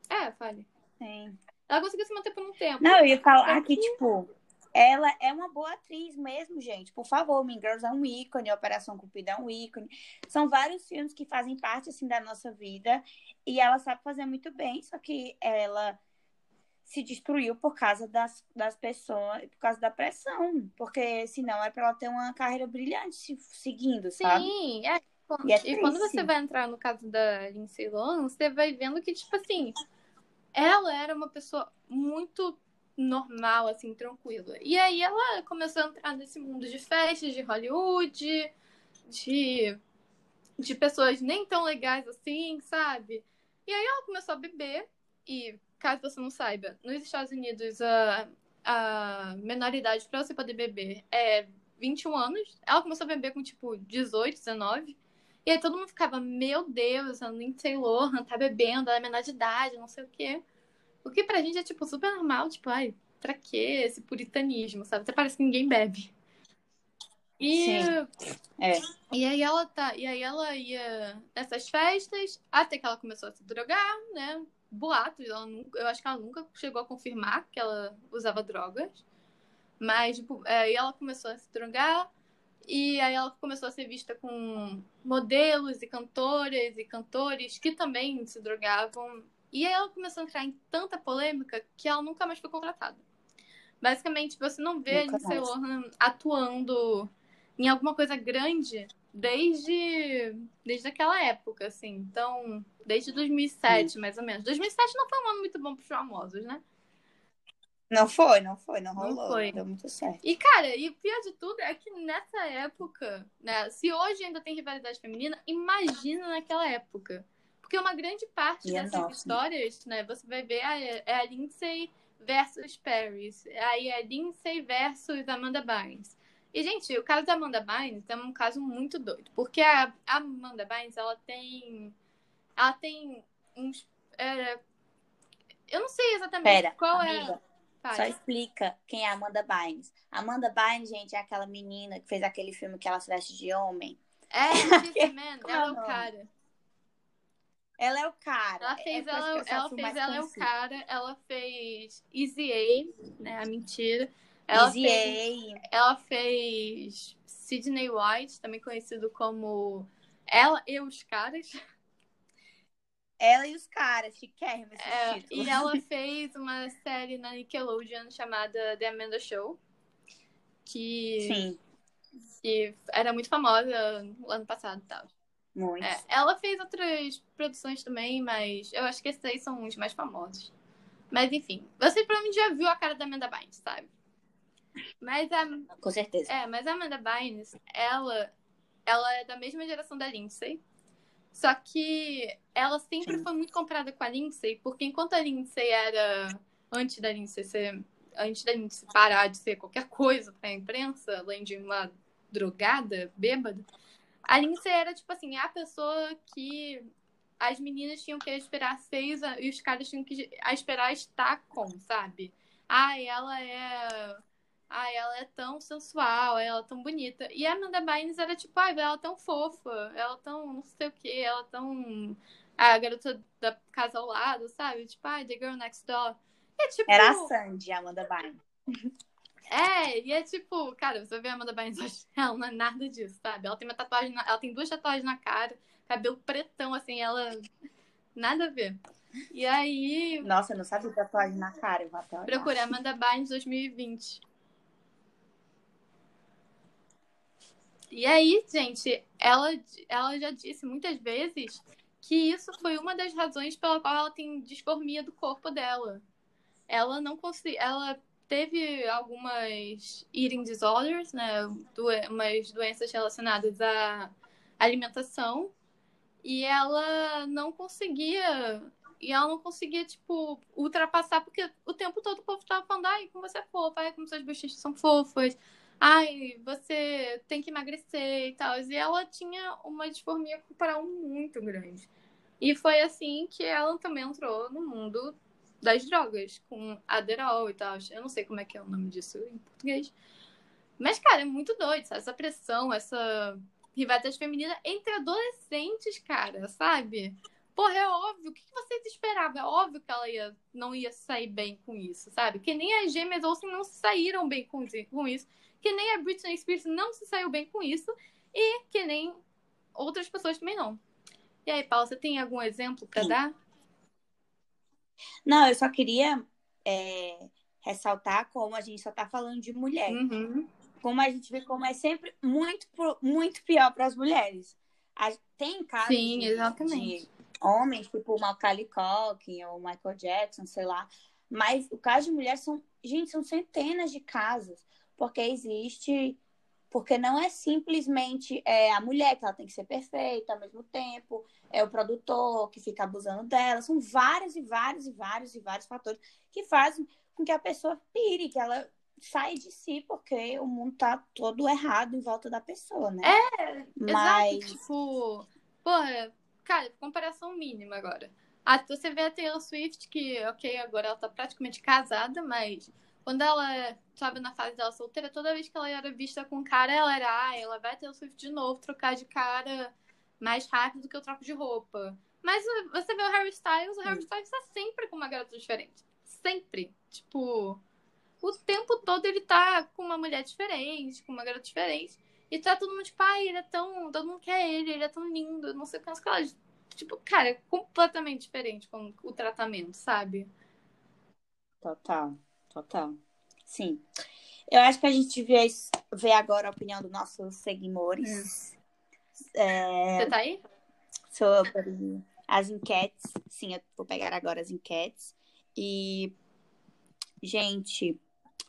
É, fale. Sim. Ela conseguiu se manter por um tempo. Não, eu ia falar Só que, tipo, ela é uma boa atriz mesmo, gente. Por favor, Mean Girls é um ícone, Operação Cupida é um ícone. São vários filmes que fazem parte, assim, da nossa vida. E ela sabe fazer muito bem, só que ela se destruiu por causa das, das pessoas, por causa da pressão. Porque senão era pra ela ter uma carreira brilhante se- seguindo, sabe? Sim, é. E é E quando você vai entrar no caso da Lindsay Lohan, você vai vendo que, tipo assim, ela era uma pessoa muito normal, assim, tranquila. E aí ela começou a entrar nesse mundo de festas, de Hollywood, de, de pessoas nem tão legais assim, sabe? E aí ela começou a beber, e caso você não saiba, nos Estados Unidos a, a menoridade para você poder beber é 21 anos. Ela começou a beber com tipo 18, 19. E aí todo mundo ficava, meu Deus, a Lindsay Lohan tá bebendo, ela é menor de idade, não sei o quê. O que pra gente é, tipo, super normal, tipo, ai, pra que esse puritanismo, sabe? Até parece que ninguém bebe. E, Sim. É. e aí ela tá, e aí ela ia nessas festas, até que ela começou a se drogar, né? Boatos, ela nunca, eu acho que ela nunca chegou a confirmar que ela usava drogas. Mas, tipo, é, aí ela começou a se drogar, e aí ela começou a ser vista com modelos e cantoras e cantores que também se drogavam. E aí ela começou a entrar em tanta polêmica que ela nunca mais foi contratada. Basicamente, você não vê a Nunca Lindsay mais. Lohan atuando em alguma coisa grande desde, desde aquela época, assim. Então, desde 2007, mais ou menos. 2007 não foi um ano muito bom pros famosos, né? Não foi, não foi, não Não rolou. foi. Não deu muito certo. E, cara, e o pior de tudo é que nessa época, né? Se hoje ainda tem rivalidade feminina, imagina naquela época. Porque uma grande parte E é dessas nossa. histórias, né? Você vai ver ah, é é a Lindsay versus Paris. Aí é Lindsay versus Amanda Bynes. E, gente, o caso da Amanda Bynes é um caso muito doido. Porque a a Amanda Bynes, ela tem... Ela tem uns... é, eu não sei exatamente Pera, qual amiga, é... Só explica quem é a Amanda Bynes. Amanda Bynes, gente, é aquela menina que fez aquele filme que ela se veste de homem. É, Man, Como é ela é o cara. Ela é o cara. Ela fez, é, ela, ela fez ela é o cara, ela fez Easy A, né? A mentira. Ela Easy fez, A. ela fez Sidney White, também conhecido como Ela e os Caras. Ela e os caras, chiquérrimo esse É, título. e ela fez uma série na Nickelodeon chamada The Amanda Show, que, Sim, que era muito famosa no ano passado e tal. muito. É, ela fez outras produções também, mas eu acho que esses aí são os mais famosos. Mas enfim, você provavelmente já viu a cara da Amanda Bynes, sabe? Mas a, Com certeza. é, mas a Amanda Bynes, ela, ela é da mesma geração da Lindsay. Só que ela sempre Sim. foi muito comprada com a Lindsay, porque enquanto a Lindsay era antes da Lindsay ser, antes da Lindsay parar de ser qualquer coisa pra imprensa, além de uma drogada, bêbada, A Lindsay era, tipo assim, a pessoa que as meninas tinham que esperar seis e os caras tinham que esperar estar com, sabe? Ai, ela é. Ai, ela é tão sensual, ela é tão bonita. E a Amanda Bynes era tipo, ai, ela é tão fofa, ela é tão não sei o que, ela é tão. A garota da casa ao lado, sabe? Tipo, ai, The Girl Next Door. É, tipo... Era a Sandy, a Amanda Bynes. É, e é tipo, cara, você vê a Amanda Bynes hoje, ela não é nada disso, sabe? Ela tem uma tatuagem, na... ela tem duas tatuagens na cara, cabelo pretão, assim, ela. Nada a ver. E aí. Nossa, eu não sabia tatuagem na cara, eu vou até olhar. Procurei Amanda Bynes 2020. E aí, gente, ela, ela já disse muitas vezes que isso foi uma das razões pela qual ela tem disformia do corpo dela. Ela não conseguiu. Ela teve algumas eating disorders, né? umas doenças relacionadas à alimentação. E ela não conseguia. E ela não conseguia, tipo, ultrapassar, porque o tempo todo o povo tava falando, ai, como você é fofa, ai, como suas bochechas são fofas, ai, você tem que emagrecer e tal. E ela tinha uma disformia corporal muito grande. E foi assim que ela também entrou no mundo das drogas, com Aderol e tal. Eu não sei como é que é o nome disso em português. Mas, cara, é muito doido, sabe? Essa pressão, essa rivalidade feminina entre adolescentes, cara, sabe? Porra, é óbvio. O que vocês esperavam? É óbvio que ela ia, não ia sair bem com isso, sabe? Que nem as gêmeas Olsen não saíram bem com isso. Que nem a Britney Spears não se saiu bem com isso. E que nem outras pessoas também não. E aí, Paula, você tem algum exemplo para dar? Não, eu só queria é, ressaltar como a gente só tá falando de mulher. Uhum. Como a gente vê como é sempre muito, muito pior para as mulheres. Tem casos Sim, de, de, homens, tipo o Macaulay Culkin ou Michael Jackson, sei lá. Mas o caso de mulheres são, gente, são centenas de casos. Porque existe porque não é simplesmente é, a mulher que ela tem que ser perfeita ao mesmo tempo, é o produtor que fica abusando dela. São vários e vários e vários e vários fatores que fazem com que a pessoa pire, que ela saia de si, porque o mundo tá todo errado em volta da pessoa, né? É, Mas... exato. Tipo, porra, cara, comparação mínima agora. Ah, você vê a Taylor Swift, que, ok, agora ela tá praticamente casada, mas quando ela estava na fase dela solteira, toda vez que ela era vista com cara, ela era, ah, ela vai ter o Swift de novo, trocar de cara mais rápido do que eu troco de roupa. Mas você vê o Harry Styles, o Harry Styles tá sempre com uma garota diferente. Sempre. Tipo, o tempo todo ele tá com uma mulher diferente, com uma garota diferente. E tá todo mundo tipo, ai, ele é tão. Todo mundo quer ele, ele é tão lindo, não sei quantas coisas. Tipo, cara, é completamente diferente com o tratamento, sabe? Total. Total. Sim. Eu acho que a gente vê, vê agora a opinião dos nossos seguidores. É, Você tá aí? Sobre as enquetes. Sim, eu vou pegar agora as enquetes. E, gente,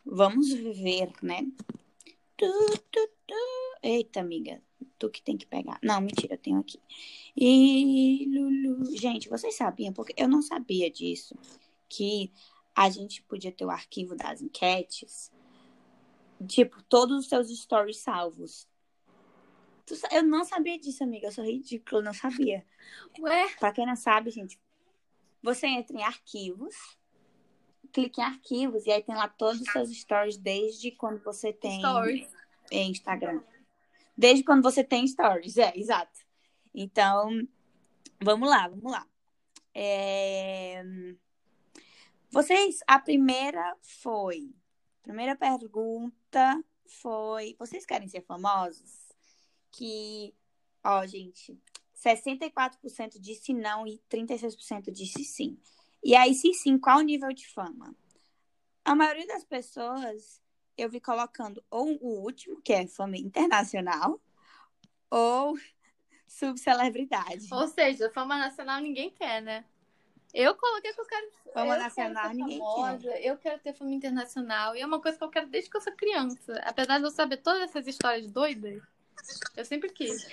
vamos viver, né? Tu, tu, tu. Eita, amiga, tu que tem que pegar. Não, mentira, eu tenho aqui. E, Lulu. Gente, vocês sabiam, porque eu não sabia disso, que a gente podia ter o arquivo das enquetes, tipo, todos os seus stories salvos. Eu não sabia disso, amiga. Eu sou ridícula, eu não sabia. Ué? Pra quem não sabe, gente, você entra em arquivos, clica em arquivos, e aí tem lá todos os seus stories desde quando você tem stories. em Instagram. Desde quando você tem stories, é, exato. Então, vamos lá, vamos lá. É... Vocês, a primeira foi. Primeira pergunta foi: vocês querem ser famosos? Que, ó, gente, 64% disse não e 36% disse sim. E aí, se sim, qual o nível de fama? A maioria das pessoas eu vi colocando ou o último, que é fama internacional, ou subcelebridade. Ou seja, fama nacional ninguém quer, né? Eu coloquei que eu quero. Fama nacional, ninguém famosa, quer. Eu quero ter fama internacional. E é uma coisa que eu quero desde que eu sou criança. Apesar de eu saber todas essas histórias doidas, eu sempre quis.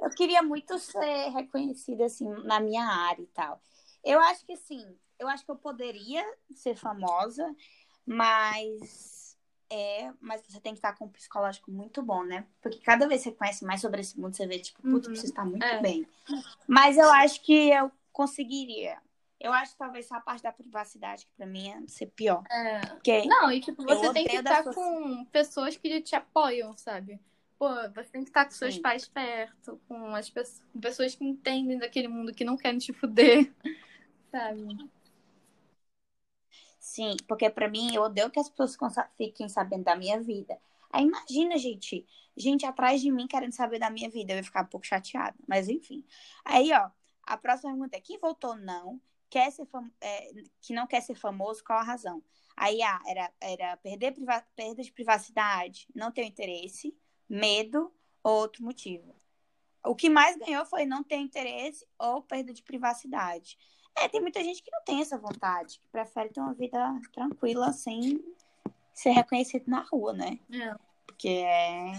Eu queria muito ser reconhecida, assim, na minha área e tal. Eu acho que, assim, eu acho que eu poderia ser famosa, mas é, mas você tem que estar com um psicológico muito bom, né? Porque cada vez que você conhece mais sobre esse mundo, você vê, tipo, putz, uhum. você está muito é. bem. Mas eu acho que eu conseguiria. Eu acho que talvez só a parte da privacidade, que pra mim é ser pior. É. Porque Não, e tipo, você tem que estar sua... com pessoas que te apoiam, sabe? Pô, você tem que estar com seus Sim. pais perto, com as pessoas, pessoas que entendem daquele mundo, que não querem te fuder, sabe? Sim, porque para mim eu odeio que as pessoas fiquem sabendo da minha vida. Aí imagina, gente, gente atrás de mim querendo saber da minha vida, eu ia ficar um pouco chateada. Mas enfim. Aí, ó, a próxima pergunta é: quem votou não, quer ser é, que não quer ser famoso, qual a razão? Aí, ah, era, era perder priva... perda de privacidade, não ter interesse, medo ou outro motivo. O que mais ganhou foi não ter interesse ou perda de privacidade. É, tem muita gente que não tem essa vontade, que prefere ter uma vida tranquila sem ser reconhecido na rua, né? É. Porque é,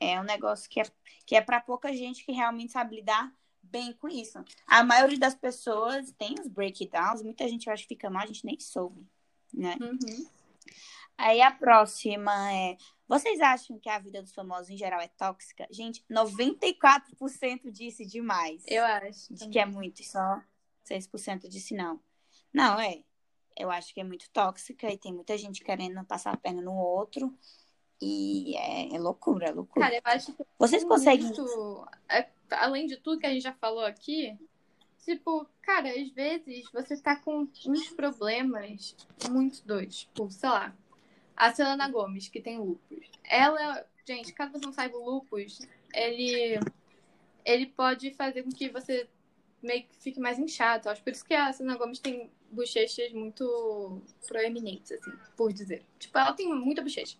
é um negócio que é, que é para pouca gente que realmente sabe lidar bem com isso. A maioria das pessoas tem os breakdowns, muita gente acha que fica mal, a gente nem soube, né? Uhum. Aí a próxima é: vocês acham que a vida dos famosos em geral é tóxica? Gente, 94% disse demais. Eu acho. De que é muito, só 6% disse não. Não, é. Eu acho que é muito tóxica e tem muita gente querendo passar a perna no outro. E é, é loucura, é loucura. Cara, eu acho que. Vocês conseguem. Muito... É, além de tudo que a gente já falou aqui, tipo, cara, às vezes você tá com uns problemas muito doidos. Tipo, sei lá. A Selena Gomes, que tem lupus. Ela, gente, caso você não saiba, o lupus, ele, ele pode fazer com que você meio que fique mais inchado. Acho por isso que a Selena Gomes tem bochechas muito proeminentes, assim, por dizer. Tipo, ela tem muita bochecha.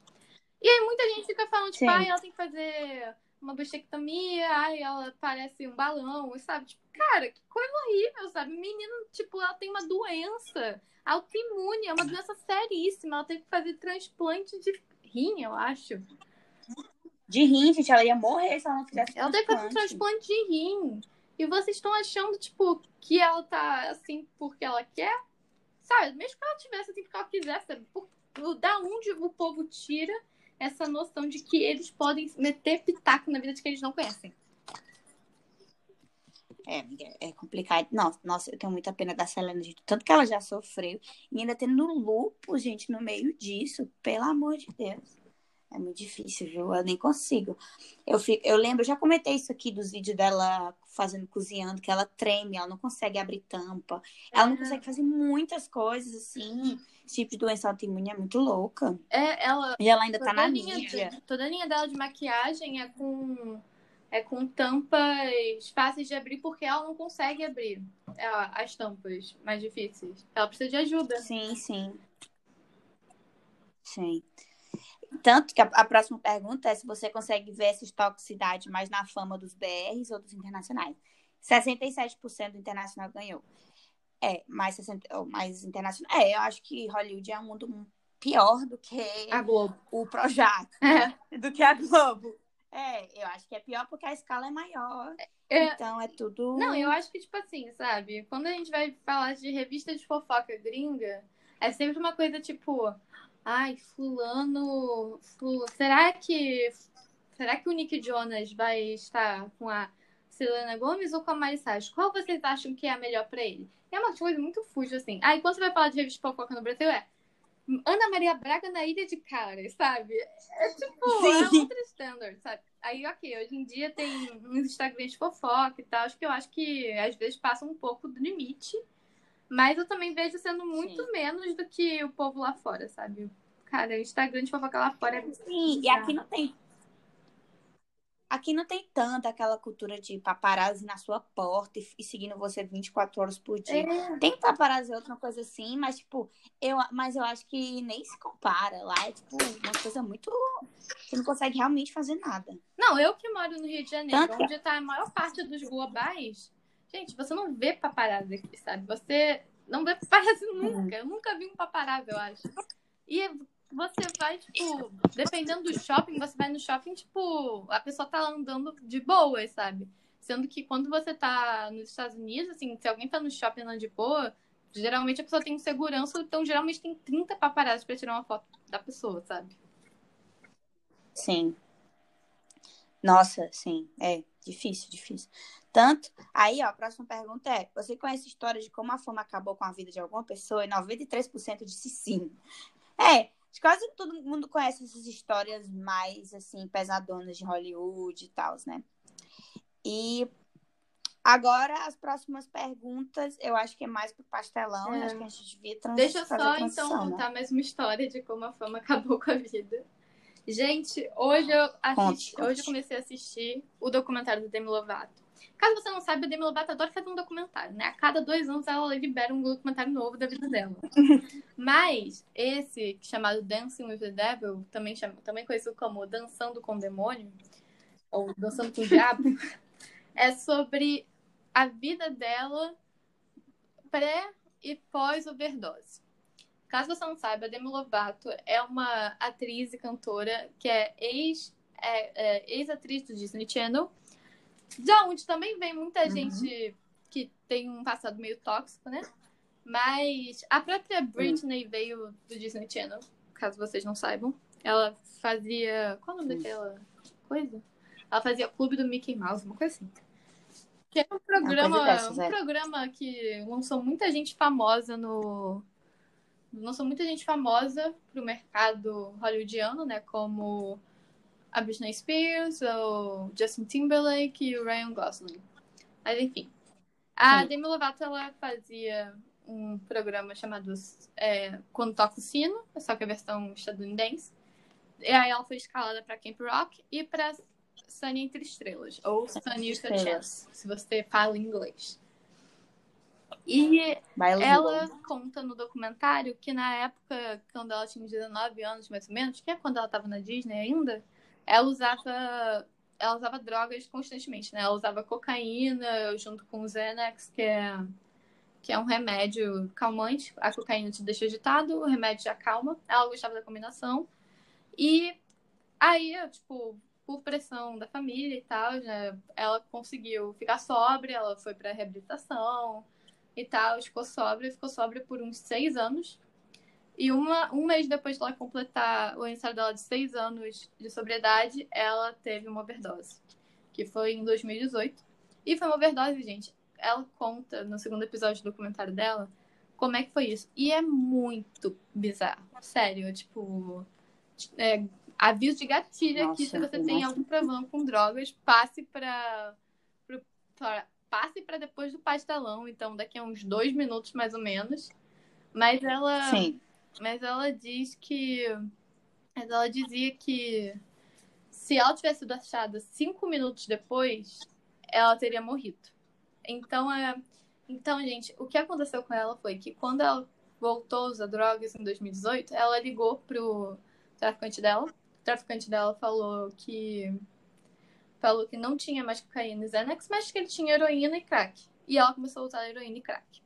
E aí muita gente fica falando, tipo, ai, ela tem que fazer uma bochectomia, ai, ela parece um balão, sabe? Tipo, cara, que coisa horrível, sabe? Menina, tipo, ela tem uma doença autoimune, é uma doença seríssima. Ela teve que fazer transplante de rim, eu acho. De rim, gente, ela ia morrer se ela não fizesse Ela teve que fazer transplante de rim. E vocês estão achando, tipo, que ela tá assim porque ela quer? Sabe? Mesmo que ela tivesse assim porque ela quisesse, por, da onde o povo tira essa noção de que eles podem meter pitaco na vida de que eles não conhecem? É, é complicado. Nossa, nossa, eu tenho muita pena da Selena, gente. Tanto que ela já sofreu. E ainda tendo lupo, gente, no meio disso. Pelo amor de Deus. É muito difícil, viu? Eu nem consigo. Eu, fico, eu lembro, eu já comentei isso aqui dos vídeos dela fazendo, cozinhando, que ela treme, ela não consegue abrir tampa. Ela não consegue fazer muitas coisas, assim. Esse tipo de doença autoimune é muito louca. É, ela. E ela ainda tá na mídia. De, toda a linha dela de maquiagem é com. É com tampas fáceis de abrir porque ela não consegue abrir as tampas mais difíceis. Ela precisa de ajuda. Sim, sim. Sim. Tanto que a, a, próxima pergunta é se você consegue ver essa toxicidade mais na fama dos BRs ou dos internacionais. 67% do internacional ganhou. É, mais, 60, mais internacional. É, eu acho que Hollywood é um mundo pior do que a Globo. o Projac, né? do que a Globo. É, eu acho que é pior porque a escala é maior. É, então é tudo. Não, eu acho que, tipo assim, sabe? Quando a gente vai falar de revista de fofoca gringa, é sempre uma coisa tipo ai, fulano, fulano, será que será que o Nick Jonas vai estar com a Selena Gomes ou com a Miley Cyrus? Qual vocês acham que é a melhor para ele? É uma coisa muito fuja, assim. Aí quando você vai falar de revista fofoca no Brasil, é Ana Maria Braga na Ilha de Caras, sabe? É tipo, Sim. é outro standard, sabe? Aí, ok, hoje em dia tem uns Instagrams de fofoca e tal, acho que eu acho que às vezes passa um pouco do limite. Mas eu também vejo sendo muito Sim. menos do que o povo lá fora, sabe? Cara, o Instagram de fofoca lá fora é Sim, e aqui não tem. Aqui não tem tanta aquela cultura de paparazzi na sua porta e, e seguindo você 24 horas por dia. É. Tem paparazzi outra coisa assim, mas tipo, eu, mas eu acho que nem se compara. Lá é tipo uma coisa muito. Você não consegue realmente fazer nada. Não, eu que moro no Rio de Janeiro, Tanto onde que... tá a maior parte dos globais, Gente, você não vê paparazzi aqui, sabe? Você não vê paparazzi nunca. Eu nunca vi um paparazzi, eu acho. E você vai, tipo, dependendo do shopping, você vai no shopping, tipo, a pessoa tá andando de boa, sabe? Sendo que quando você tá nos Estados Unidos, assim, se alguém tá no shopping andando de boa, geralmente a pessoa tem segurança, então geralmente tem 30 paparazzi pra tirar uma foto. da pessoa, sabe? Sim. Nossa, sim, é difícil, difícil. Tanto, aí, ó, a próxima pergunta é: você conhece a história de como a fama acabou com a vida de alguma pessoa? E 93% disse sim. É, quase todo mundo conhece essas histórias mais, assim, pesadonas de Hollywood e tal, né? E agora, as próximas perguntas, eu acho que é mais pro pastelão, é. acho que a gente devia trans Deixa eu só, então, né? contar mais uma história de como a fama acabou com a vida. Gente, hoje eu, assisti, conte, hoje eu comecei a assistir o documentário do Demi Lovato. Caso você não saiba, a Demi Lovato adora fazer um documentário, né? A cada dois anos ela libera um documentário novo da vida dela. Mas esse, chamado Dancing with the Devil, também, chama, também conhecido como Dançando com o Demônio, ou Dançando com o Diabo, é sobre a vida dela pré e pós-overdose. Caso você não saiba, a Demi Lovato é uma atriz e cantora que é ex, é, é, ex-atriz do Disney Channel, de onde também vem muita uhum. gente que tem um passado meio tóxico, né? Mas a própria Britney uhum. veio do Disney Channel, caso vocês não saibam. Ela fazia. Qual é o nome daquela coisa? Ela fazia Clube do Mickey Mouse, uma coisa assim. Que é um programa, dessas, é. um programa que lançou muita gente famosa no, não sou muita gente famosa pro mercado hollywoodiano, né? Como a Britney Spears, o Justin Timberlake e o Ryan Gosling. Mas enfim. A Sim. Demi Lovato, ela fazia um programa chamado é, Quando Toca o Sino, só que a versão estadunidense. E aí ela foi escalada para Camp Rock e para Sunny Entre Estrelas, ou Sunny with a Chance, se você fala inglês. E ela conta no documentário que na época, quando ela tinha 19 anos, mais ou menos, que é quando ela estava na Disney ainda, ela usava ela usava drogas constantemente, né? Ela usava cocaína junto com o Xanax, que é, que é um remédio calmante. A cocaína te deixa agitado, o remédio te acalma. Ela gostava da combinação. E aí, tipo, por pressão da família e tal, né, ela conseguiu ficar sóbria, ela foi para reabilitação, e tal, ficou sóbria, ficou sóbria por uns seis anos. E uma, um mês depois de ela completar o aniversário dela de seis anos de sobriedade, ela teve uma overdose, que foi em 2018. E foi uma overdose, gente. Ela conta no segundo episódio do documentário dela como é que foi isso. E é muito bizarro. Sério, tipo. É, aviso de gatilho aqui se você tem algum problema com drogas, passe para passe para depois do pastelão, então daqui a uns dois minutos mais ou menos. Mas ela, Sim. Mas ela diz que, mas ela dizia que se ela tivesse sido achada cinco minutos depois, ela teria morrido. Então é, então gente, o que aconteceu com ela foi que quando ela voltou a usar drogas em 2018, ela ligou pro traficante dela. O traficante dela falou que falou que não tinha mais cocaína e Xanax, mas que ele tinha heroína e crack. E ela começou a usar heroína e crack.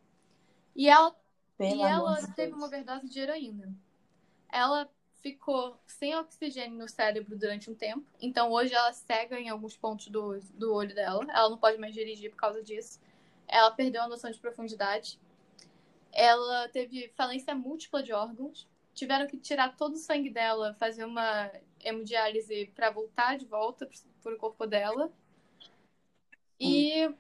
E ela, e ela teve uma overdose de heroína. Ela ficou sem oxigênio no cérebro durante um tempo. Então hoje ela cega em alguns pontos do, do olho dela. Ela não pode mais dirigir por causa disso. Ela perdeu a noção de profundidade. Ela teve falência múltipla de órgãos. Tiveram que tirar todo o sangue dela, fazer uma hemodiálise para voltar de volta pro corpo dela. E.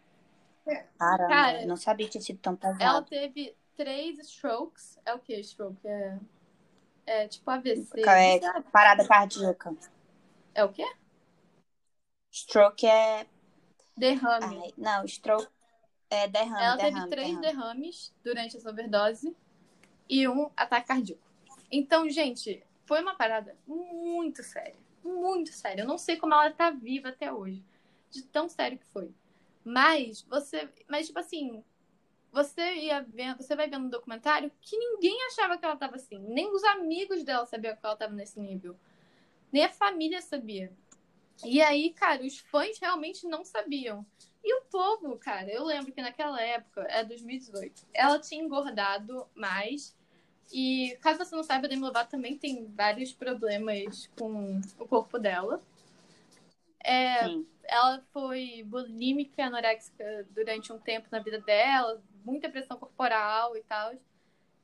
Caramba, cara, não sabia que tinha sido tão pesado. Ela teve três strokes. É o que stroke? É, é tipo AVC. É parada cardíaca. É o quê? Stroke é. Derrame. Ai, não, stroke é derrame. Ela derrame, teve três derrame. derrames durante essa overdose e um ataque cardíaco. Então, gente, foi uma parada muito séria muito sério. Eu não sei como ela tá viva até hoje. De tão sério que foi. Mas você. Mas, tipo assim, você ia vendo, você vai vendo um documentário que ninguém achava que ela tava assim. Nem os amigos dela sabiam que ela tava nesse nível. Nem a família sabia. E aí, cara, os fãs realmente não sabiam. E o povo, cara, eu lembro que naquela época, é 2018, ela tinha engordado mais e caso você não saiba, a Demi Lovato também tem vários problemas com o corpo dela. É, ela foi bulímica anoréxica durante um tempo na vida dela, muita pressão corporal e tal.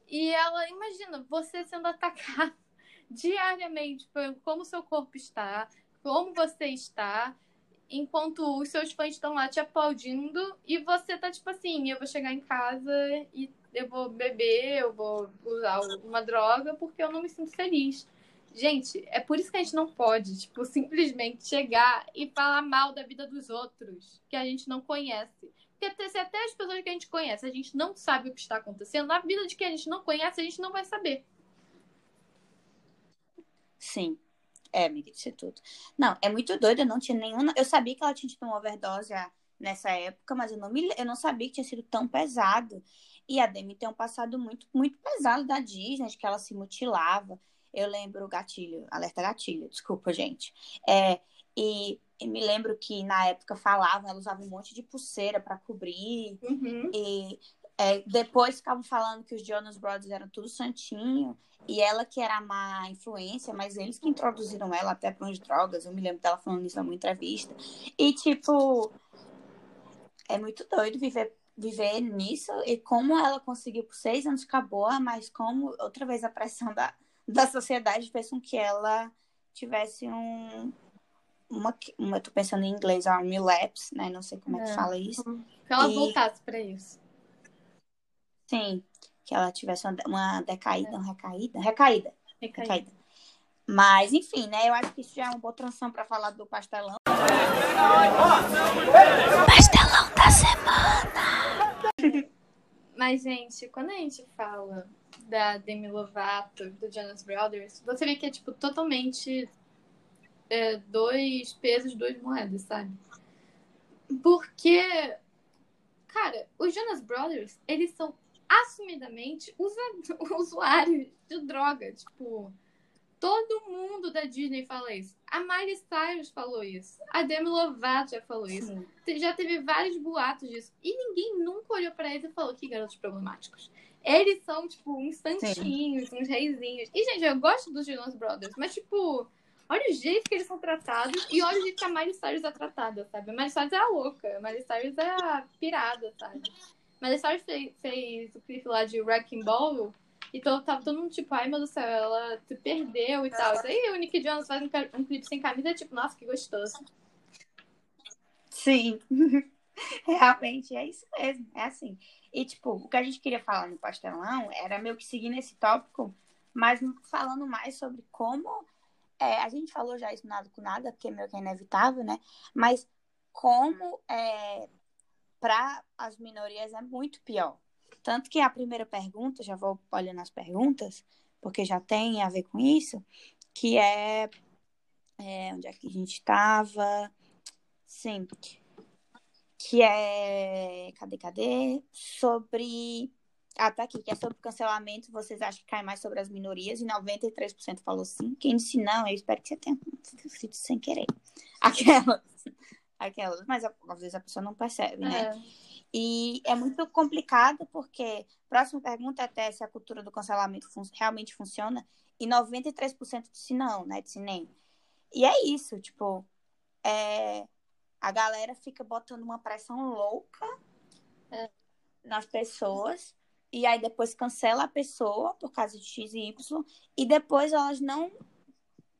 E ela, imagina, você sendo atacada diariamente como seu corpo está, como você está, enquanto os seus fãs estão lá te aplaudindo e você tá tipo assim, eu vou chegar em casa e eu vou beber, eu vou usar uma droga porque eu não me sinto feliz. Gente, é por isso que a gente não pode, tipo, simplesmente chegar e falar mal da vida dos outros, que a gente não conhece. Porque se até as pessoas que a gente conhece, a gente não sabe o que está acontecendo, na vida de quem a gente não conhece, a gente não vai saber. Sim. É, amiga, isso é tudo. Não, é muito doido, eu não tinha nenhuma. Eu sabia que ela tinha tido uma overdose nessa época, mas eu não, me... eu não sabia que tinha sido tão pesado. E a Demi tem um passado muito, muito pesado da Disney, de que ela se mutilava. Eu lembro o gatilho, alerta gatilho, desculpa, gente. É, e, me lembro que na época falavam, ela usava um monte de pulseira para cobrir. Uhum. E é, depois ficavam falando que os Jonas Brothers eram tudo santinho. E ela que era a má influência, mas eles que introduziram ela até para umas drogas. Eu me lembro dela falando isso numa entrevista. E, tipo, é muito doido viver, viver nisso. E como ela conseguiu por seis anos ficar boa, mas como, outra vez, a pressão da, da sociedade fez com que ela tivesse um. Uma, uma, eu tô pensando em inglês, um relapse, né? Não sei como é, é que fala isso. Que ela e... voltasse para isso. Sim, que ela tivesse uma, uma decaída, é. uma recaída, recaída, recaída. recaída. Mas, enfim, né? Eu acho que isso já é uma boa transição para falar do pastelão. Pastelão da semana! Mas, gente, quando a gente fala da Demi Lovato, do Jonas Brothers, você vê que é, tipo, totalmente é, dois pesos, duas moedas, sabe? Porque, cara, os Jonas Brothers, eles são assumidamente usa, usuário de droga. Tipo, todo mundo da Disney fala isso. A Miley Cyrus falou isso. A Demi Lovato já falou isso. Sim. Já teve vários boatos disso. E ninguém nunca olhou para eles e falou que garotos problemáticos. Eles são, tipo, uns santinhos, Sim. uns reizinhos. E, gente, eu gosto dos Jonas Brothers, mas, tipo, olha o jeito que eles são tratados e olha o jeito que a Miley Cyrus é tratada, sabe? A Miley Cyrus é a louca, a Miley Cyrus é a pirada, sabe? A Sarah fez, fez o clipe lá de Wrecking Ball e todo, tava todo mundo tipo, ai meu Deus do céu, ela se perdeu e tal. aí o Nick Jonas faz um, um clipe sem camisa, tipo, nossa, que gostoso. Sim. Realmente, é isso mesmo. É assim. E, tipo, o que a gente queria falar no pastelão era meio que seguir nesse tópico, mas falando mais sobre como. É, a gente falou já isso nada com nada, porque meio que é inevitável, né? Mas como é, para as minorias é muito pior. Tanto que a primeira pergunta, já vou olhando as perguntas, porque já tem a ver com isso, que é, é onde é que a gente estava? Sim. Que é. Cadê, cadê? Sobre. Ah, tá aqui, que é sobre cancelamento. Vocês acham que cai mais sobre as minorias? E 93% falou sim. Quem disse não, eu espero que você tenha sido sem querer. Aquelas aquelas, mas às vezes a pessoa não percebe, né? É. E é muito complicado porque, próxima pergunta é até se a cultura do cancelamento fun realmente funciona, e 93% disse não, né? Disse nem. E é isso, tipo, é, a galera fica botando uma pressão louca é, nas pessoas, e aí depois cancela a pessoa por causa de X e Y, e depois elas não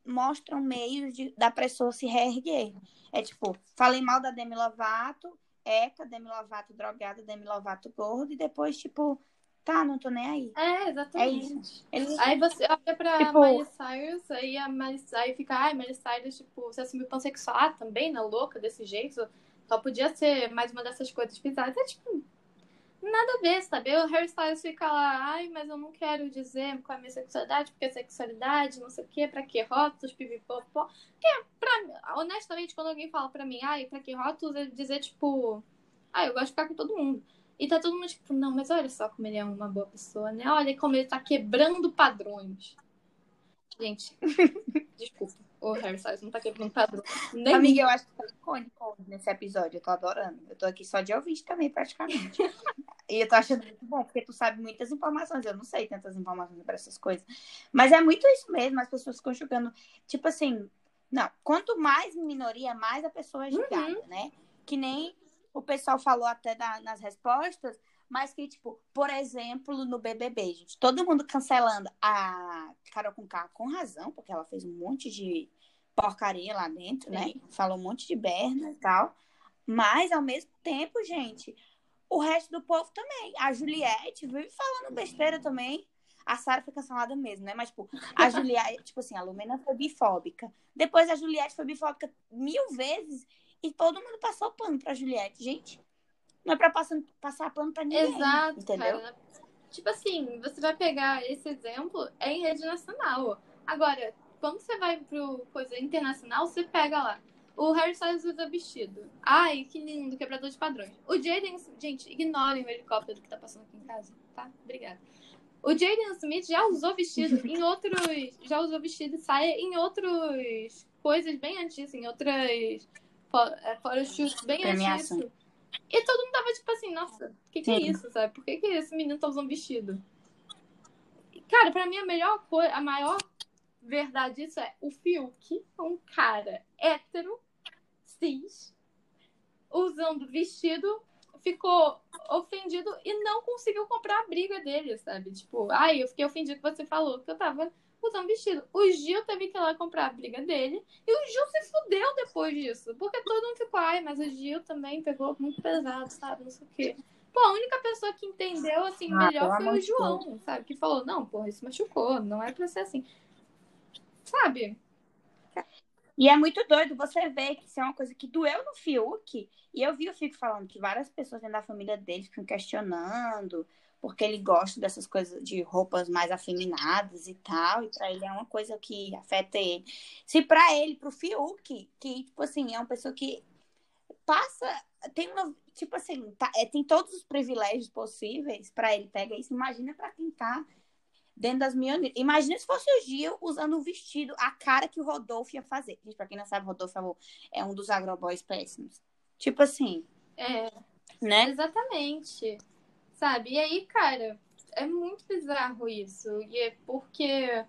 mostram meios de, da pessoa se reerguer. É tipo, falei mal da Demi Lovato, Eca, Demi Lovato drogada, Demi Lovato gordo, e depois, tipo, tá, não tô nem aí. É, exatamente. É Eles... Aí você olha pra tipo... Miley Cyrus, aí a Miley, aí fica, ai, Miley Cyrus, tipo, você assumiu pansexual ah, também, né, louca, desse jeito, só podia ser mais uma dessas coisas pisadas. É tipo, nada a ver, sabe? O Harry Styles fica lá, ai, mas eu não quero dizer qual é a minha sexualidade, porque sexualidade, não sei o quê, pra que rótulos, pipipopó. Porque, pra, honestamente, quando alguém fala pra mim, ai, pra que rótulos, é dizer, tipo, ai, eu gosto de ficar com todo mundo. E tá todo mundo tipo, não, mas olha só como ele é uma boa pessoa, né? Olha como ele tá quebrando padrões. Gente, desculpa. O Harry Styles não tá quebrando padrão. Nem Amiga, eu acho que tá icônico nesse episódio. Eu tô adorando. Eu tô aqui só de ouvinte também, praticamente. e eu tô achando muito bom, porque tu sabe muitas informações. Eu não sei tantas informações sobre essas coisas. Mas é muito isso mesmo. As pessoas ficam julgando. Tipo assim, não. Quanto mais minoria, mais a pessoa é julgada, uhum. né? Que nem o pessoal falou até da, nas respostas. Mas que, tipo, por exemplo, no BBB, gente, todo mundo cancelando a Carol com K com razão, porque ela fez um monte de porcaria lá dentro, né? Falou um monte de berna e tal. Mas, ao mesmo tempo, gente, o resto do povo também. A Juliette vive falando besteira também. A Sara foi cancelada mesmo, né? Mas, tipo, a Juliette, tipo assim, a Lumena foi bifóbica. Depois a Juliette foi bifóbica mil vezes e todo mundo passou pano pra Juliette. Gente, não é pra passar, passar pano pra ninguém. Exato, entendeu? Cara. Tipo assim, você vai pegar esse exemplo, é em rede nacional. Agora, quando você vai pro coisa internacional, você pega lá. O Harry Styles usa vestido. Ai, que lindo, quebrador de padrões. O Jaden, gente, ignorem o helicóptero que tá passando aqui em casa, tá? Obrigada. O Jaden Smith já usou vestido em outros. Já usou vestido e saia em outros coisas bem antigas, em outras photoshoots é, bem antigas. E todo mundo tava tipo assim, nossa, o que, que é isso, sabe? Por que, que esse menino tá usando vestido? Cara, pra mim a melhor coisa, a maior verdade disso é o Fiuk, um cara hétero, cis, usando vestido, ficou ofendido e não conseguiu comprar a briga dele, sabe? Tipo, ai, eu fiquei ofendido que você falou que eu tava usando vestido. O Gil teve que ir lá comprar a briga dele e o Gil se fudeu depois disso, porque todo mundo ficou, ai, mas o Gil também pegou muito pesado, sabe? Não sei o quê. Pô, a única pessoa que entendeu, assim, ah, melhor foi o João, sabe? Que falou, não, porra, isso machucou, não é pra ser assim. Sabe? E é muito doido você ver que isso é uma coisa que doeu no Fiuk. E eu vi o Fiuk falando que várias pessoas dentro da família dele ficam questionando, porque ele gosta dessas coisas de roupas mais afeminadas e tal. E pra ele é uma coisa que afeta ele. Se pra ele, pro Fiuk, que, tipo assim, é uma pessoa que passa. Tem uma. Tipo assim, tá, é, tem todos os privilégios possíveis para ele pega isso. Imagina para quem tá dentro das minhas. Imagina se fosse o Gil usando o vestido, a cara que o Rodolfo ia fazer. Gente, pra quem não sabe, o Rodolfo é um dos agroboys péssimos. Tipo assim. É. Né? Exatamente. Sabe? E aí, cara, é muito bizarro isso. E é porque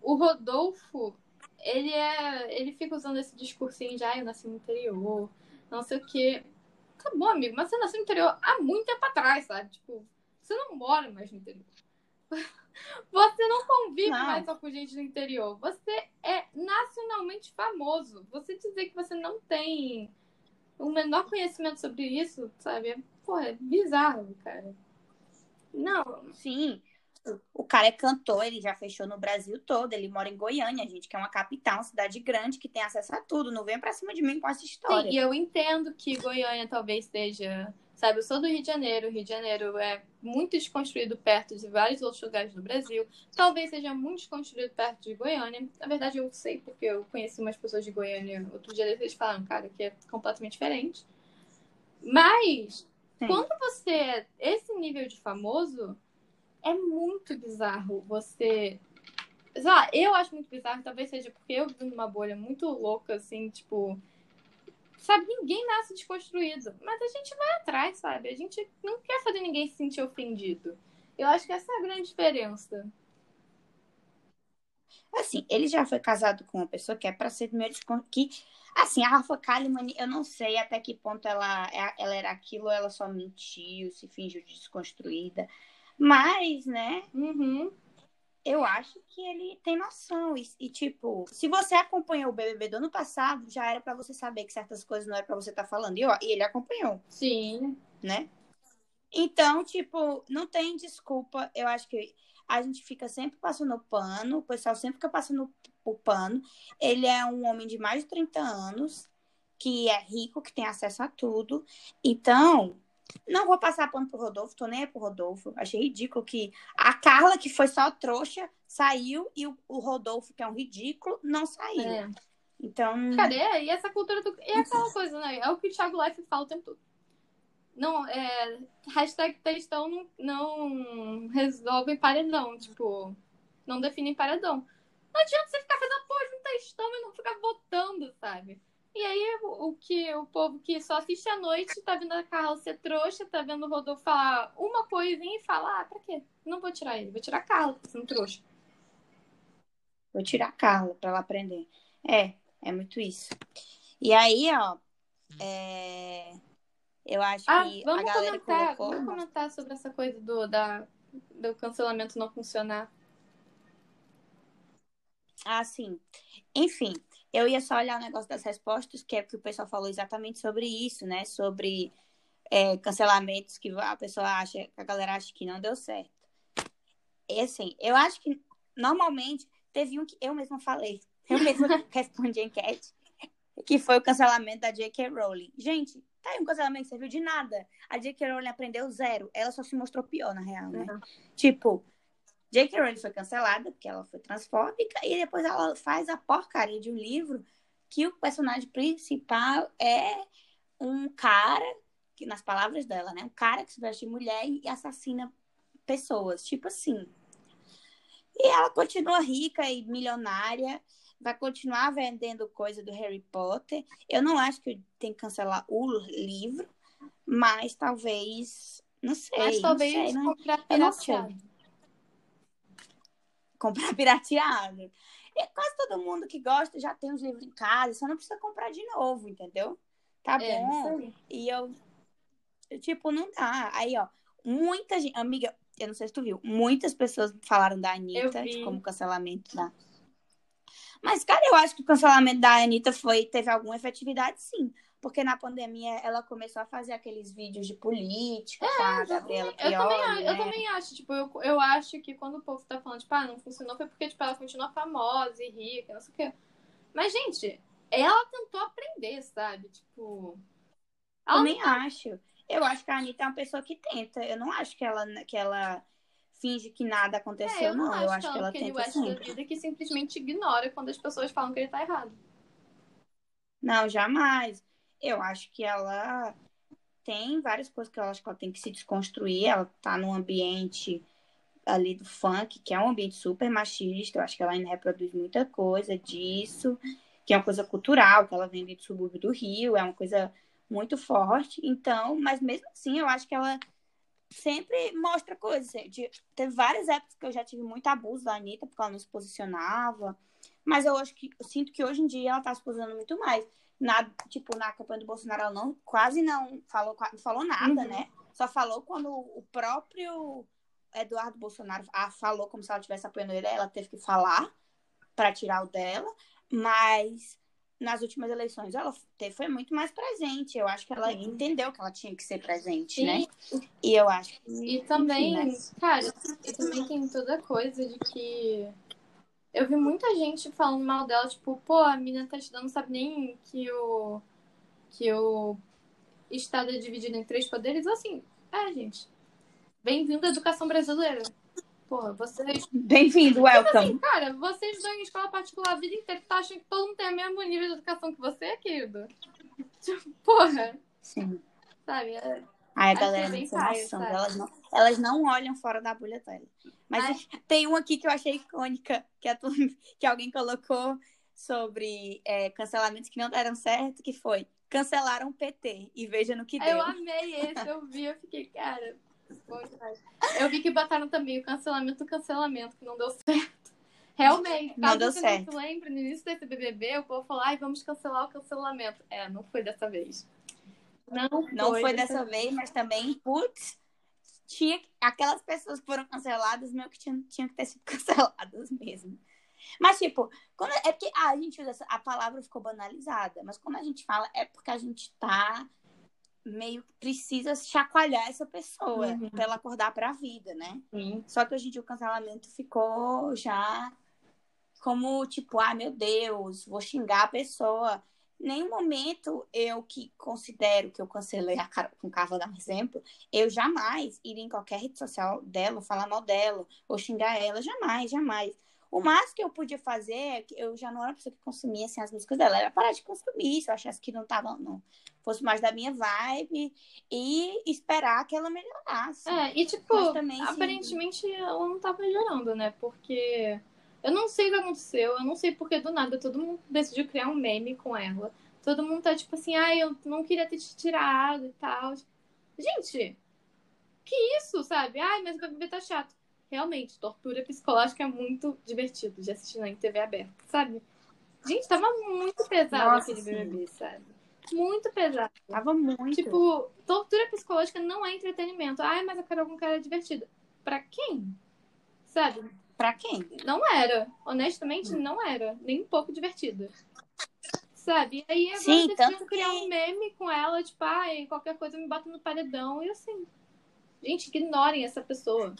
o Rodolfo, ele é. Ele fica usando esse discursinho de ah, eu nasci no interior, não sei o quê. Tá bom, amigo, mas você nasceu no interior há muito tempo atrás, sabe? Tipo, você não mora mais no interior. Você não convive não. mais só com gente do interior. Você é nacionalmente famoso. Você dizer que você não tem o menor conhecimento sobre isso, sabe? Porra, é bizarro, cara. Não. Sim. O cara é cantor, ele já fechou no Brasil todo. Ele mora em Goiânia, gente, que é uma capital, uma cidade grande que tem acesso a tudo. Não venha pra cima de mim com essa história. Sim, e eu entendo que Goiânia talvez esteja Sabe, eu sou do Rio de Janeiro. O Rio de Janeiro é muito desconstruído perto de vários outros lugares do Brasil. Talvez seja muito desconstruído perto de Goiânia. Na verdade, eu sei, porque eu conheci umas pessoas de Goiânia. Outro dia eles falaram, cara, que é completamente diferente. Mas, Sim. quando você é esse nível de famoso, é muito bizarro você. Sei lá, eu acho muito bizarro, talvez seja porque eu vivo numa bolha muito louca, assim, tipo Sabe, ninguém nasce desconstruído. Mas a gente vai atrás, sabe? A gente não quer fazer ninguém se sentir ofendido. Eu acho que essa é a grande diferença. Assim, ele já foi casado com uma pessoa que é para ser meio que assim, a Rafa Kalimann, eu não sei até que ponto ela, é, ela era aquilo, ela só mentiu, se fingiu desconstruída. Mas, né? Uhum eu acho que ele tem noção. E, e, tipo, se você acompanhou o BBB do ano passado, já era para você saber que certas coisas não era para você estar tá falando. E, ó, e ele acompanhou. Sim. Né? Então, tipo, não tem desculpa. Eu acho que a gente fica sempre passando pano, o pessoal sempre fica passando o pano. Ele é um homem de mais de 30 anos, que é rico, que tem acesso a tudo. Então, não vou passar pano pro Rodolfo, tô nem aí pro Rodolfo. Achei ridículo que a Carla, que foi só trouxa, saiu e o, Rodolfo, que é um ridículo, não saiu. É. Então. Cadê? E essa cultura do. E aquela coisa, né? É o que o Thiago Life fala o tempo todo. Não, é. Hashtag textão não, não resolve paredão. Tipo, não define paredão. Não adianta você ficar fazendo porra de um textão e não ficar votando, sabe? E aí, o que o povo que só assiste à noite tá vendo a Carla ser trouxa, tá vendo o Rodolfo falar uma coisinha e falar, ah, pra quê? Não vou tirar ele, vou tirar a Carla, tá sendo trouxa. Vou tirar a Carla pra ela aprender. É, é muito isso. E aí, ó, é... Eu acho Ah, que a vamos galera comentar, colocou. vamos comentar sobre essa coisa do, da, do cancelamento não funcionar. Ah, sim. Enfim, eu ia só olhar o negócio das respostas, que é que o pessoal falou exatamente sobre isso, né? Sobre é, cancelamentos que a pessoa acha, que a galera acha que não deu certo. E assim, eu acho que normalmente teve um que eu mesma falei. Eu mesma respondi a enquete, que foi o cancelamento da J.K. Rowling. Gente, tá aí um cancelamento que serviu de nada. A J.K. Rowling aprendeu zero. Ela só se mostrou pior, na real, né? Uhum. Tipo, J.K. Rowling foi cancelada porque ela foi transfóbica e depois ela faz a porcaria de um livro que o personagem principal é um cara, que nas palavras dela, né? Um cara que se veste de mulher e assassina pessoas, tipo assim. E ela continua rica e milionária, vai continuar vendendo coisa do Harry Potter. Eu não acho que tem que cancelar o livro, mas talvez, não sei, Mas não talvez sei, não- eu não sei. Comprar pirateado. E quase todo mundo que gosta já tem os livros em casa, só não precisa comprar de novo, entendeu? Tá É, bom. E eu, eu, tipo, não dá. Aí, ó, muita gente, amiga, eu não sei se tu viu, muitas pessoas falaram da Anitta de como cancelamento da. Mas, cara, eu acho que o cancelamento da Anitta foi, teve alguma efetividade, sim. Porque na pandemia ela começou a fazer aqueles vídeos de política com a Gabriela Eu também, acho- eu né? também acho, tipo, eu, eu acho que quando o povo tá falando, tipo, ah, não funcionou, foi porque, tipo, ela continua famosa e rica, não sei o quê. Mas, gente, ela tentou aprender, sabe? Tipo. Ela Também acho. Eu acho que a Anitta é uma pessoa que tenta. Eu não acho que ela, que ela finge que nada aconteceu, É, eu não, não. Eu acho, que que ela ela é Kanye tenta West da sempre. vida que simplesmente ignora quando as pessoas falam que ele tá errado. Não, jamais. Eu acho que ela tem várias coisas que eu acho que ela tem que se desconstruir. Ela tá num ambiente ali do funk, que é um ambiente super machista. Eu acho que ela ainda reproduz muita coisa disso, que é uma coisa cultural, que ela vem do subúrbio do Rio, é uma coisa muito forte. Então, mas mesmo assim, eu acho que ela sempre mostra coisas. Teve várias épocas que eu já tive muito abuso da Anitta, porque ela não se posicionava. Mas eu acho que eu sinto que hoje em dia ela tá se posicionando muito mais. Na, tipo, na campanha do Bolsonaro, ela não, quase não falou, não falou nada, Uhum. né? Só falou quando o próprio Eduardo Bolsonaro ah, falou como se ela estivesse apoiando ele, ela teve que falar para tirar o dela. Mas nas últimas eleições ela foi muito mais presente. Eu acho que ela Sim. entendeu que ela tinha que ser presente, E, né? E eu acho que. e também, enfim, né? cara, e também tem toda a coisa de que. Eu vi muita gente falando mal dela, tipo, pô, a mina tá estudando, não sabe nem que o. que o Estado é dividido em três poderes. Assim, é, gente. Bem-vindo à educação brasileira. Porra, vocês. Bem-vindo, welcome. Cara, vocês estão em escola particular a vida inteira, tá achando que todo mundo tem o mesmo nível de educação que você, querido? Tipo, porra, Sim. sabe? É- Ai, a galera não noção. sabe? Elas não, elas não olham fora da bolha dela. Mas Ai. tem um aqui que eu achei icônica, que, a que alguém colocou sobre é, cancelamentos que não deram certo, que foi cancelaram o PT e veja no que deu. Eu amei esse, eu vi, eu fiquei, cara, bom demais. Eu vi que botaram também o cancelamento do cancelamento, que não deu certo. Realmente, Não deu certo. não se lembre, no início desse BBB, o povo falou, ai, vamos cancelar o cancelamento. É, não foi dessa vez. Não, Não foi dessa vez, mas também, putz, tinha aquelas pessoas que foram canceladas, meio que tinham, tinham que ter sido canceladas mesmo. Mas, tipo, quando, é porque ah, a gente usa a palavra ficou banalizada, mas quando a gente fala é porque a gente tá meio que precisa chacoalhar essa pessoa Uhum. pra ela acordar pra vida, né? Só que hoje em dia o cancelamento ficou já como tipo, ah, meu Deus, vou xingar a pessoa. Nenhum momento eu que considero que eu cancelei a cara com Carla, dar um exemplo, eu jamais iria em qualquer rede social dela, falar mal dela, ou xingar ela, jamais, jamais. O máximo que eu podia fazer é que eu já não era uma pessoa que consumia assim, as músicas dela, era parar de consumir, se eu achasse que não tava, não fosse mais da minha vibe e esperar que ela melhorasse. É, e tipo, também, sim. aparentemente ela não tá melhorando, né? Porque eu não sei o que aconteceu, eu não sei porque do nada todo mundo decidiu criar um meme com ela. Todo mundo tá tipo assim, ai, eu não queria ter te tirado e tal. Gente, que isso, sabe? Ai, mas o BBB tá chato. Realmente, tortura psicológica é muito divertido de assistir na TV aberta, sabe? Gente, tava muito pesado Nossa, aquele sim. BBB, sabe? Muito pesado. Tava muito. Tipo, tortura psicológica não é entretenimento. Ai, mas a Carol com cara divertida. Pra quem? Sabe? Pra quem? Não era. Honestamente, não era. Nem um pouco divertida. Sabe? E aí agora Sim, decidiram criar que- um meme com ela, tipo, ai, qualquer coisa me bota no paredão. E assim. Gente, ignorem essa pessoa.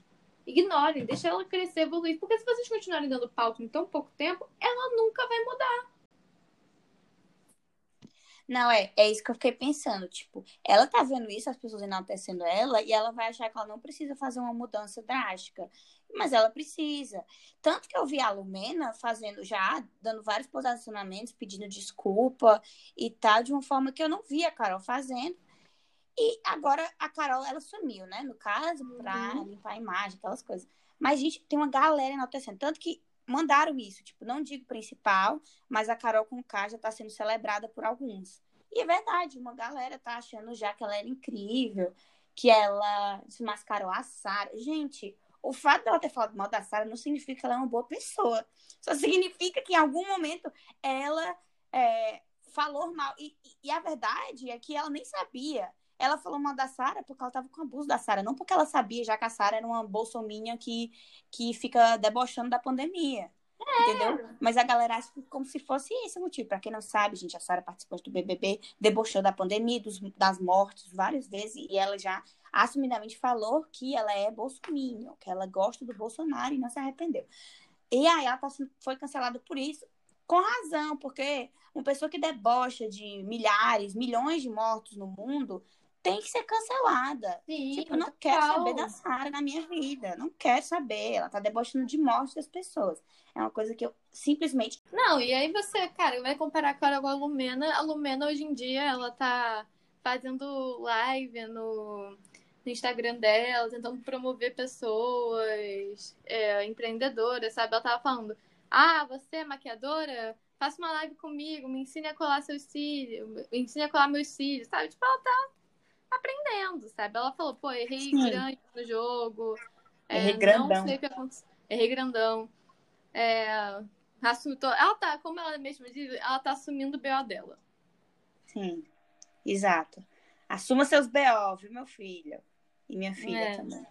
Ignorem, deixa ela crescer, evoluir. Porque se vocês continuarem dando palco em tão pouco tempo, ela nunca vai mudar. Não, é, é isso que eu fiquei pensando. Tipo, ela tá vendo isso, as pessoas enaltecendo ela, e ela vai achar que ela não precisa fazer uma mudança drástica. Mas ela precisa. Tanto que eu vi a Lumena fazendo já, dando vários posicionamentos, pedindo desculpa e tal, de uma forma que eu não vi a Carol fazendo. E agora a Carol, ela sumiu, né? No caso, pra Uhum. limpar a imagem, aquelas coisas. Mas, gente, tem uma galera enaltecendo. Tanto que mandaram isso. Tipo, não digo principal, mas a Carol com K já tá sendo celebrada por alguns. E é verdade, uma galera tá achando já que ela era incrível, que ela desmascarou a Sara. Gente, o fato dela ter falado mal da Sara não significa que ela é uma boa pessoa. Só significa que em algum momento ela é, falou mal. E, e- a verdade é que ela nem sabia. Ela falou mal da Sara porque ela tava com abuso da Sara, não porque ela sabia já que a Sara era uma bolsominha que, que fica debochando da pandemia. Entendeu? Mas a galera acha como se fosse esse o motivo. Pra quem não sabe, gente, a Sara participou do BBB, debochou da pandemia, dos, das mortes várias vezes, e ela já assumidamente falou que ela é bolsominion, que ela gosta do Bolsonaro e não se arrependeu. E aí ela tá, foi cancelada por isso, com razão, porque uma pessoa que debocha de milhares, milhões de mortos no mundo tem que ser cancelada. Sim, Tipo, eu não quero saber da Sara na minha vida. Não quero saber. Ela tá debochando de morte das pessoas. É uma coisa que eu simplesmente. Não, e aí você, cara, vai comparar com a Lumena. A Lumena, hoje em dia, ela tá fazendo live no, no Instagram dela, tentando promover pessoas é, empreendedoras, sabe? Ela tava falando, ah, você é maquiadora? Faça uma live comigo, me ensine a colar seus cílios, me ensine a colar meus cílios, sabe? Tipo, ela tá aprendendo, sabe? Ela falou, pô, errei Sim. grande no jogo. Errei é, grandão. Não sei o que aconteceu. Errei grandão. É, assumiu Ela tá, como ela mesma diz, ela tá assumindo o BO dela. Sim, exato. Assuma seus BO, viu, meu filho? E minha filha É. também.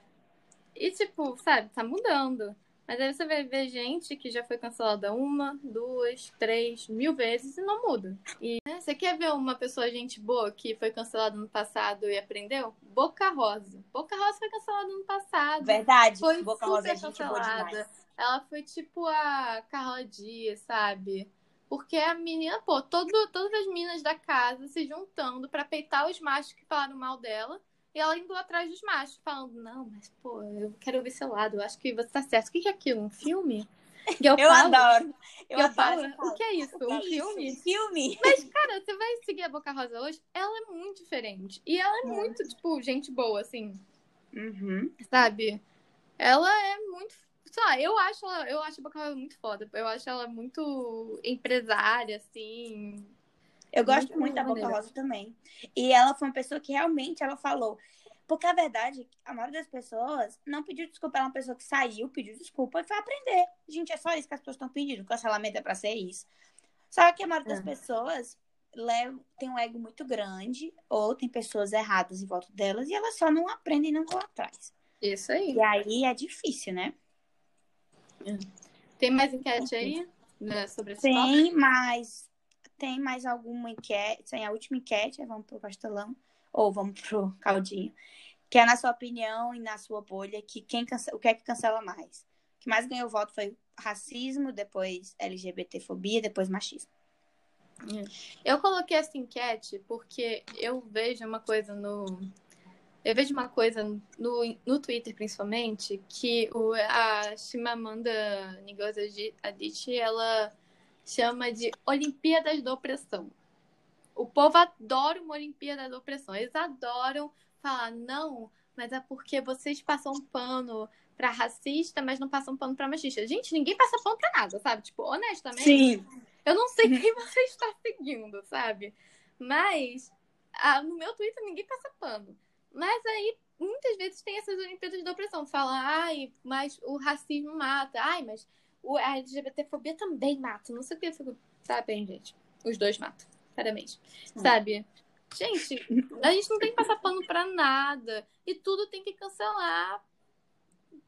E, tipo, sabe, tá mudando. Mas aí você vai ver gente que já foi cancelada uma, duas, três, mil vezes e não muda. E né, você quer ver uma pessoa, gente boa, que foi cancelada no passado e aprendeu? Boca Rosa. Boca Rosa foi cancelada no passado. Verdade, Foi Boca super Rosa é gente boa cancelada. demais. Ela foi tipo a Carla Dias, sabe? Porque a menina, pô, todo, todas as meninas da casa se juntando pra peitar os machos que falaram mal dela. E ela indo atrás dos machos, falando, não, mas, pô, eu quero ouvir seu lado, eu acho que você tá certo. O que é aquilo? Um filme? E Eu falo- adoro. Eu eu adoro falo, o que é isso? O que um é isso? filme? Filme? Mas, cara, você vai seguir a Boca Rosa hoje, ela é muito diferente. E ela é Muito. muito, tipo, gente boa, assim Uhum. sabe? Ela é muito. Sei lá, eu acho ela, eu acho a Boca Rosa muito foda. Eu acho ela muito empresária, assim. Eu gosto Muito muito da Boca. Rosa também. E ela foi uma pessoa que realmente ela falou. Porque a verdade, é a maioria das pessoas não pediu desculpa. Ela é uma pessoa que saiu, pediu desculpa e foi aprender. Gente, é só isso que as pessoas estão pedindo. O cancelamento é pra ser isso. Só que a maioria das É. pessoas levam, tem um ego muito grande, ou tem pessoas erradas em volta delas, e elas só não aprendem e não vão atrás. Isso aí. E aí é difícil, né? Tem mais enquete aí né, sobre esse? Tem mais. Tem mais alguma enquete? Tem a última enquete, vamos pro pastelão. Ou vamos pro caldinho. Que é na sua opinião e na sua bolha, que quem cance... o que é que cancela mais? O que mais ganhou voto foi racismo, depois LGBTfobia, depois machismo. Eu coloquei essa enquete porque eu vejo uma coisa no. Eu vejo uma coisa no, no Twitter, principalmente, que o, a Chimamanda Ngozi Adichie, ela chama de Olimpíadas da Opressão. O povo adora uma Olimpíada da Opressão. Eles adoram falar, não, mas é porque vocês passam um pano pra racista, mas não passam pano pra machista. Gente, ninguém passa pano pra nada, sabe? Tipo, honestamente, eu não sei quem você está seguindo, sabe? Mas ah, no meu Twitter ninguém passa pano. Mas aí, muitas vezes tem essas Olimpíadas da opressão. Fala, ai, mas o racismo mata. Ai, mas o, a LGBTfobia também mata. Não sei o que. Eu fico, tá bem, gente. Os dois matam. Parabéns. Sabe? Gente, a gente não tem que passar pano pra nada. E tudo tem que cancelar.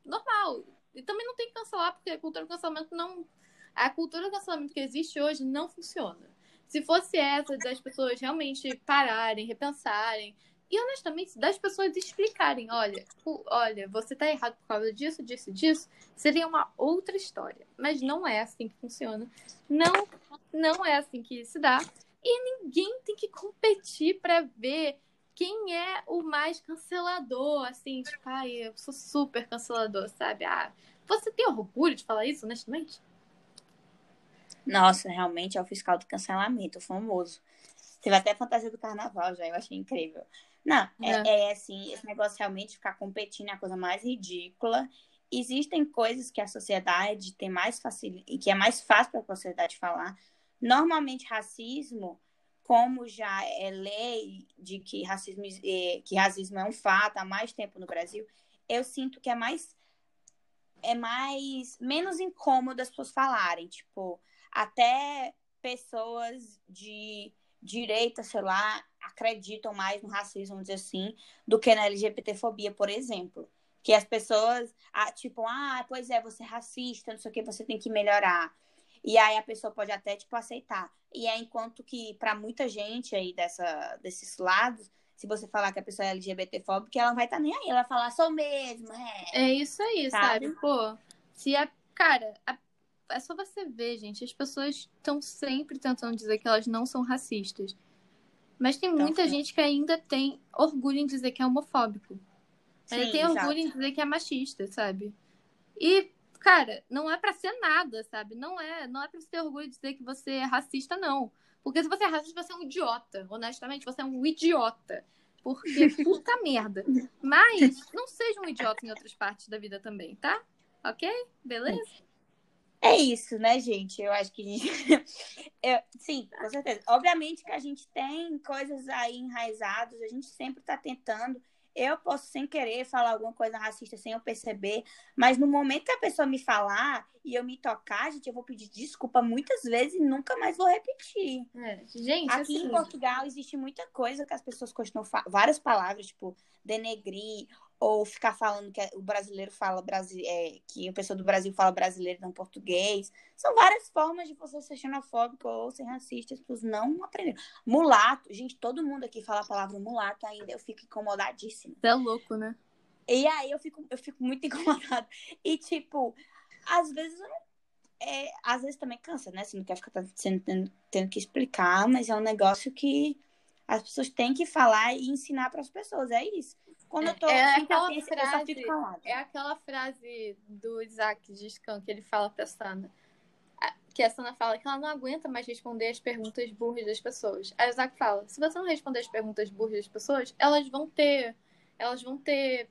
Normal. E também não tem que cancelar, porque a cultura do cancelamento não. A cultura do cancelamento que existe hoje não funciona. Se fosse essa das pessoas realmente pararem, repensarem, e honestamente, das pessoas explicarem, olha, olha, você tá errado por causa disso, disso, disso, seria uma outra história. Mas não é assim que funciona. Não, não é assim que se dá. E ninguém tem que competir para ver quem é o mais cancelador, assim, tipo, ai, eu sou super cancelador, sabe? Ah, você tem orgulho de falar isso, honestamente? Nossa, realmente é o fiscal do cancelamento, famoso. Teve até fantasia do carnaval já, eu achei incrível. Não, é, é. é assim, esse negócio realmente ficar competindo é a coisa mais ridícula. Existem coisas que a sociedade tem mais facil... que é mais fácil para a sociedade falar. Normalmente, racismo, como já é lei de que racismo, é, que racismo é um fato há mais tempo no Brasil, eu sinto que é mais é mais menos incômodo as pessoas falarem, tipo, até pessoas de direita, sei lá, acreditam mais no racismo, vamos dizer assim, do que na LGBTfobia, por exemplo. Que as pessoas, ah, tipo, ah, pois é, você é racista, não sei o que, você tem que melhorar. E aí a pessoa pode até, tipo, aceitar. E é enquanto que, para muita gente aí dessa, desses lados, se você falar que a pessoa é LGBTfóbica, ela não vai estar tá nem aí, ela vai falar, sou mesmo, é. É isso aí, sabe? sabe? Pô, se a. Cara, a é só você ver, gente. As pessoas estão sempre tentando dizer que elas não são racistas. Mas tem então, muita sim. gente que ainda tem orgulho em dizer que é homofóbico. Sim, ainda tem exato. orgulho em dizer que é machista, sabe? E, cara, não é para ser nada, sabe? Não é, não é pra você ter orgulho de dizer que você é racista, não. Porque se você é racista, você é um idiota. Honestamente, você é um idiota. Porque, puta merda. Mas não seja um idiota em outras partes da vida também, tá? Ok? Beleza? É isso, né, gente? Eu acho que. Eu, sim, com certeza. Obviamente que a gente tem coisas aí enraizadas, a gente sempre está tentando. Eu posso, sem querer, falar alguma coisa racista sem eu perceber, mas no momento que a pessoa me falar e eu me tocar, gente, eu vou pedir desculpa muitas vezes e nunca mais vou repetir. É, gente, aqui assim... em Portugal existe muita coisa que as pessoas costumam falar, várias palavras, tipo denegrir ou ficar falando que o brasileiro fala é, que a pessoa do Brasil fala brasileiro não português. São várias formas de você ser xenofóbico ou ser racista, as pessoas não aprenderam. Mulato, gente, todo mundo aqui fala a palavra mulato ainda, eu fico incomodadíssima. É louco, né? E aí eu fico, eu fico muito incomodada. E tipo, às vezes é, às vezes também cansa, né? Você não quer ficar tendo, tendo, tendo que explicar, mas é um negócio que as pessoas têm que falar e ensinar para as pessoas. É isso. Quando eu tô é aquela frase, É aquela frase do Isaac de Scan que ele fala pra Sana. Que a Sana fala que ela não aguenta mais responder as perguntas burras das pessoas. Aí o Isaac fala: se você não responder as perguntas burras das pessoas, elas vão ter. Elas vão ter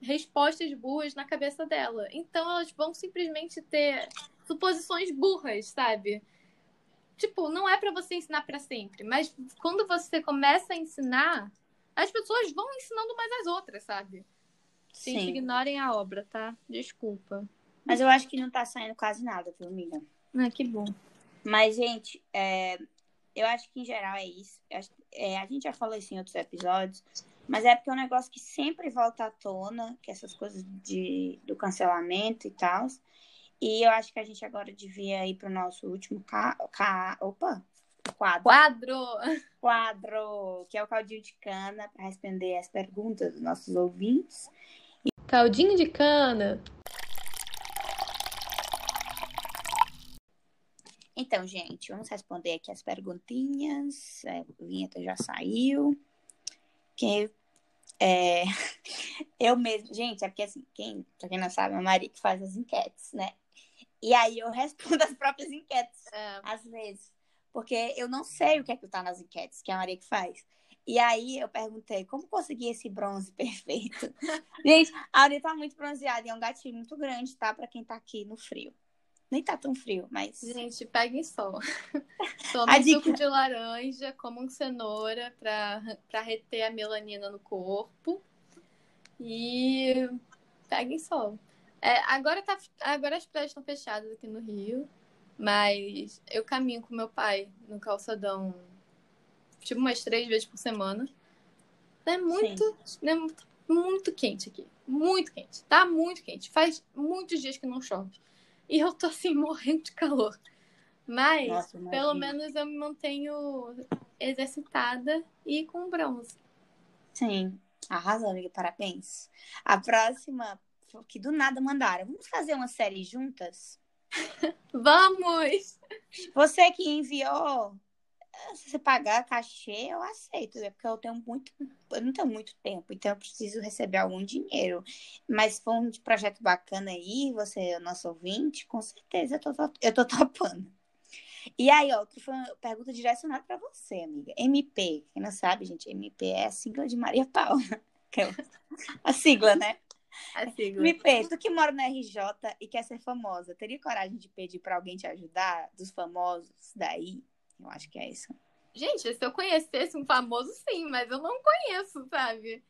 respostas burras na cabeça dela. Então elas vão simplesmente ter suposições burras, sabe? Tipo, não é para você ensinar para sempre, mas quando você começa a ensinar, as pessoas vão ensinando mais as outras, sabe? Sim. Sim. ignorem a obra, tá? Desculpa. Mas eu acho que não tá saindo quase nada, viu, amiga? Ah, que bom. Mas, gente, é... eu acho que em geral é isso. É, a gente já falou isso em outros episódios, mas é porque é um negócio que sempre volta à tona, que essas coisas de, do cancelamento e tal. E eu acho que a gente agora devia ir pro nosso último ca... Ca... Opa! Quadro. Quadro! Quadro, que é o caldinho de cana, para responder as perguntas dos nossos ouvintes. Caldinho de cana. Então, gente, vamos responder aqui as perguntinhas. É, a vinheta já saiu. Que é, eu mesmo, gente, é porque assim, quem, pra quem não sabe, a Maria que faz as enquetes, né? E aí eu respondo as próprias enquetes, é. às vezes porque eu não sei o que é que tá nas enquetes, que é a Maria que faz. E aí eu perguntei, como conseguir esse bronze perfeito? Gente, a Maria tá muito bronzeada e é um gatinho muito grande, tá? Pra quem tá aqui no frio. Nem tá tão frio, mas. Gente, peguem sol. Toma dica... suco de laranja, comam cenoura pra, pra reter a melanina no corpo. E peguem sol. É, agora, tá, agora as praias estão fechadas aqui no Rio. Mas eu caminho com meu pai no calçadão tipo umas três vezes por semana. É muito, é muito, muito quente aqui. Muito quente. Tá muito quente. Faz muitos dias que não chove. E eu tô assim, morrendo de calor. Mas, Nossa, pelo menos eu me mantenho exercitada e com bronze. Sim. Arrasou, amiga. Parabéns. A próxima, que do nada mandaram. Vamos fazer uma série juntas? Vamos! Você que enviou, se você pagar cachê, eu aceito, é porque eu tenho muito, eu não tenho muito tempo, então eu preciso receber algum dinheiro. Mas se for um projeto bacana aí, você é nosso ouvinte, com certeza eu tô, eu tô topando. E aí, ó, foi uma pergunta direcionada para você, amiga. MP, quem não sabe, gente, MP é a sigla de Maria Paula. Que é a sigla, né? A sigla. MP, tu que mora na RJ e quer ser famosa, teria coragem de pedir para alguém te ajudar, dos famosos daí? Eu acho que é isso. Gente, se eu conhecesse um famoso, sim, mas eu não conheço, sabe?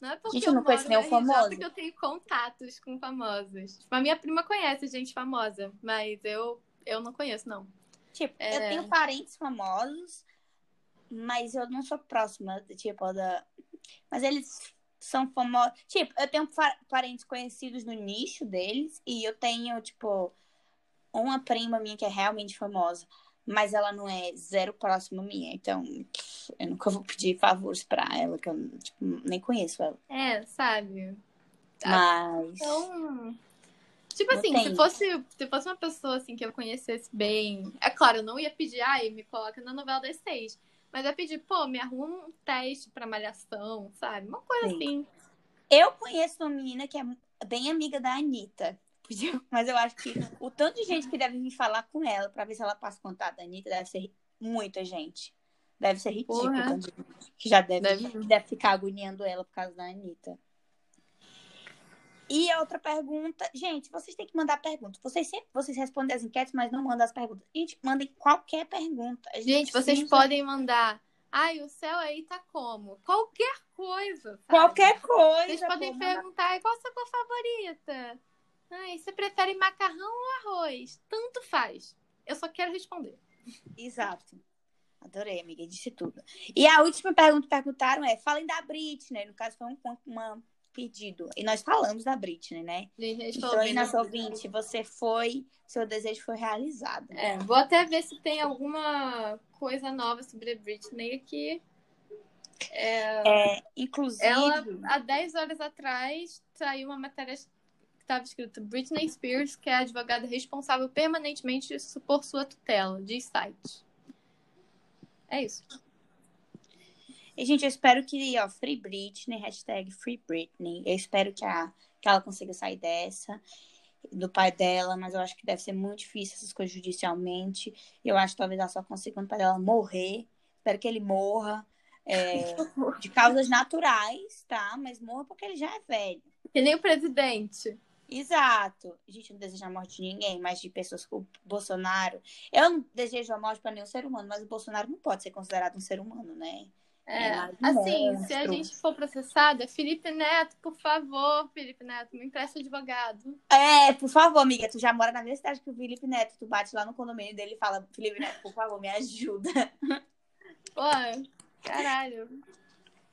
Não é porque gente, eu não conheço nenhum famoso. que eu tenho contatos com famosos. Tipo, a minha prima conhece gente famosa, mas eu, eu não conheço, não. Tipo, é... eu tenho parentes famosos, mas eu não sou próxima, tipo, da. Mas eles são famosos. Tipo, eu tenho parentes conhecidos no nicho deles, e eu tenho, tipo, uma prima minha que é realmente famosa mas ela não é zero próxima minha, então eu nunca vou pedir favores pra ela, que eu tipo, nem conheço ela. É, sabe? Mas. Então. Tipo assim, se fosse, se fosse uma pessoa assim que eu conhecesse bem. É claro, eu não ia pedir, ai, me coloca na novela das seis. Mas eu ia pedir, pô, me arruma um teste pra malhação, sabe? Uma coisa Sim. assim. Eu conheço uma menina que é bem amiga da Anitta. Mas eu acho que o tanto de gente que deve vir falar com ela para ver se ela passa contato da Anitta deve ser muita gente. Deve ser ridículo. Que já deve, deve. deve ficar agoniando ela por causa da Anitta. E outra pergunta, gente, vocês têm que mandar perguntas. Vocês sempre vocês respondem as enquetes, mas não mandam as perguntas. Gente, mandem qualquer pergunta. Gente, gente vocês podem mandar. Ai, o céu aí tá como? Qualquer coisa. Sabe? Qualquer coisa. Vocês podem perguntar qual a sua cor favorita? Ai, você prefere macarrão ou arroz? Tanto faz. Eu só quero responder. Exato. Adorei, amiga, disse tudo. E a última pergunta que perguntaram é: falem da Britney. No caso, foi um, um pedido. E nós falamos da Britney, né? Então, nosso ouvinte, você foi, seu desejo foi realizado. É, vou até ver se tem alguma coisa nova sobre a Britney aqui. É, é, inclusive. Ela, há 10 horas atrás, saiu uma matéria estava escrito Britney Spears, que é a advogada responsável permanentemente por sua tutela, de site. É isso. E, gente, eu espero que, ó, Free Britney, hashtag Free Britney. Eu espero que, a, que ela consiga sair dessa, do pai dela, mas eu acho que deve ser muito difícil essas coisas judicialmente. Eu acho que talvez ela só consiga quando o pai dela morrer. Espero que ele morra. É, de causas naturais, tá? Mas morra porque ele já é velho. Que nem o presidente. Exato. A gente não deseja a morte de ninguém, mas de pessoas como o Bolsonaro. Eu não desejo a morte para nenhum ser humano, mas o Bolsonaro não pode ser considerado um ser humano, né? É, é assim, monstro. se a gente for processada, Felipe Neto, por favor, Felipe Neto, me empresta advogado. É, por favor, amiga, tu já mora na mesma cidade que o Felipe Neto, tu bate lá no condomínio dele e fala, Felipe Neto, por favor, me ajuda. Pô, caralho.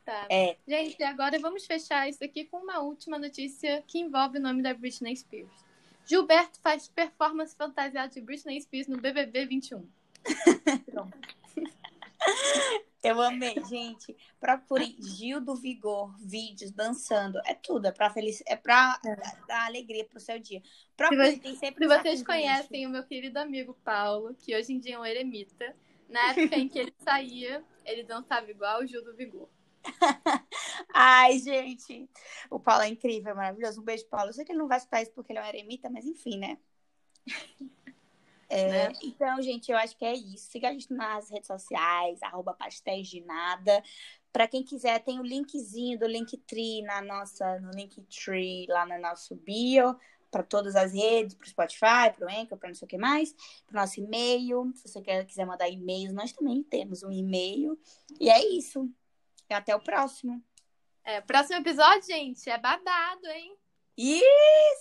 Tá. É. Gente, agora vamos fechar isso aqui com uma última notícia que envolve o nome da Britney Spears. Gilberto faz performance fantasiada de Britney Spears no BBB 21. Eu amei, gente. Procurem Gil do Vigor, vídeos dançando. É tudo, é pra felicidade, é pra é. dar alegria pro seu dia. Procurem, se, se vocês conhecem vídeo. o meu querido amigo Paulo, que hoje em dia é um eremita, na época em que ele saía, ele dançava igual o Gil do Vigor. Ai, gente. O Paulo é incrível, é maravilhoso. Um beijo, Paulo. Eu sei que ele não vai escutar isso porque ele é um eremita, mas enfim, né? É, né? Então, gente, eu acho que é isso. Siga a gente nas redes sociais, arroba pastéis de nada. Para quem quiser, tem o linkzinho do Linktree na nossa, no Linktree, lá no nosso bio, para todas as redes, para o Spotify, para o Anchor, para não sei o que mais, para o nosso e-mail. Se você quer, quiser mandar e-mails, nós também temos um e-mail. E é isso. Até o próximo. É, próximo episódio, gente, é babado, hein? E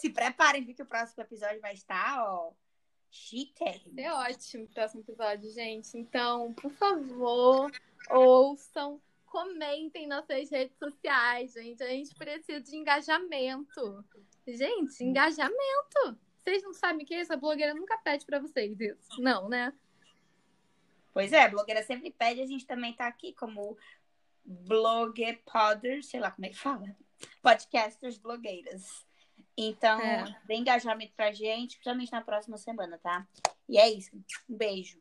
se preparem, porque o próximo episódio vai estar, ó, chique. É ótimo o próximo episódio, gente. Então, por favor, ouçam, comentem nas suas redes sociais, gente. A gente precisa de engajamento. Gente, engajamento. Vocês não sabem o que é isso? A blogueira nunca pede para vocês isso. Não, né? Pois é, a blogueira sempre pede, a gente também tá aqui como blogger podders, sei lá como é que fala. Podcasters blogueiras. Então, é. dê engajamento pra gente, principalmente na próxima semana, tá? E é isso. Um beijo.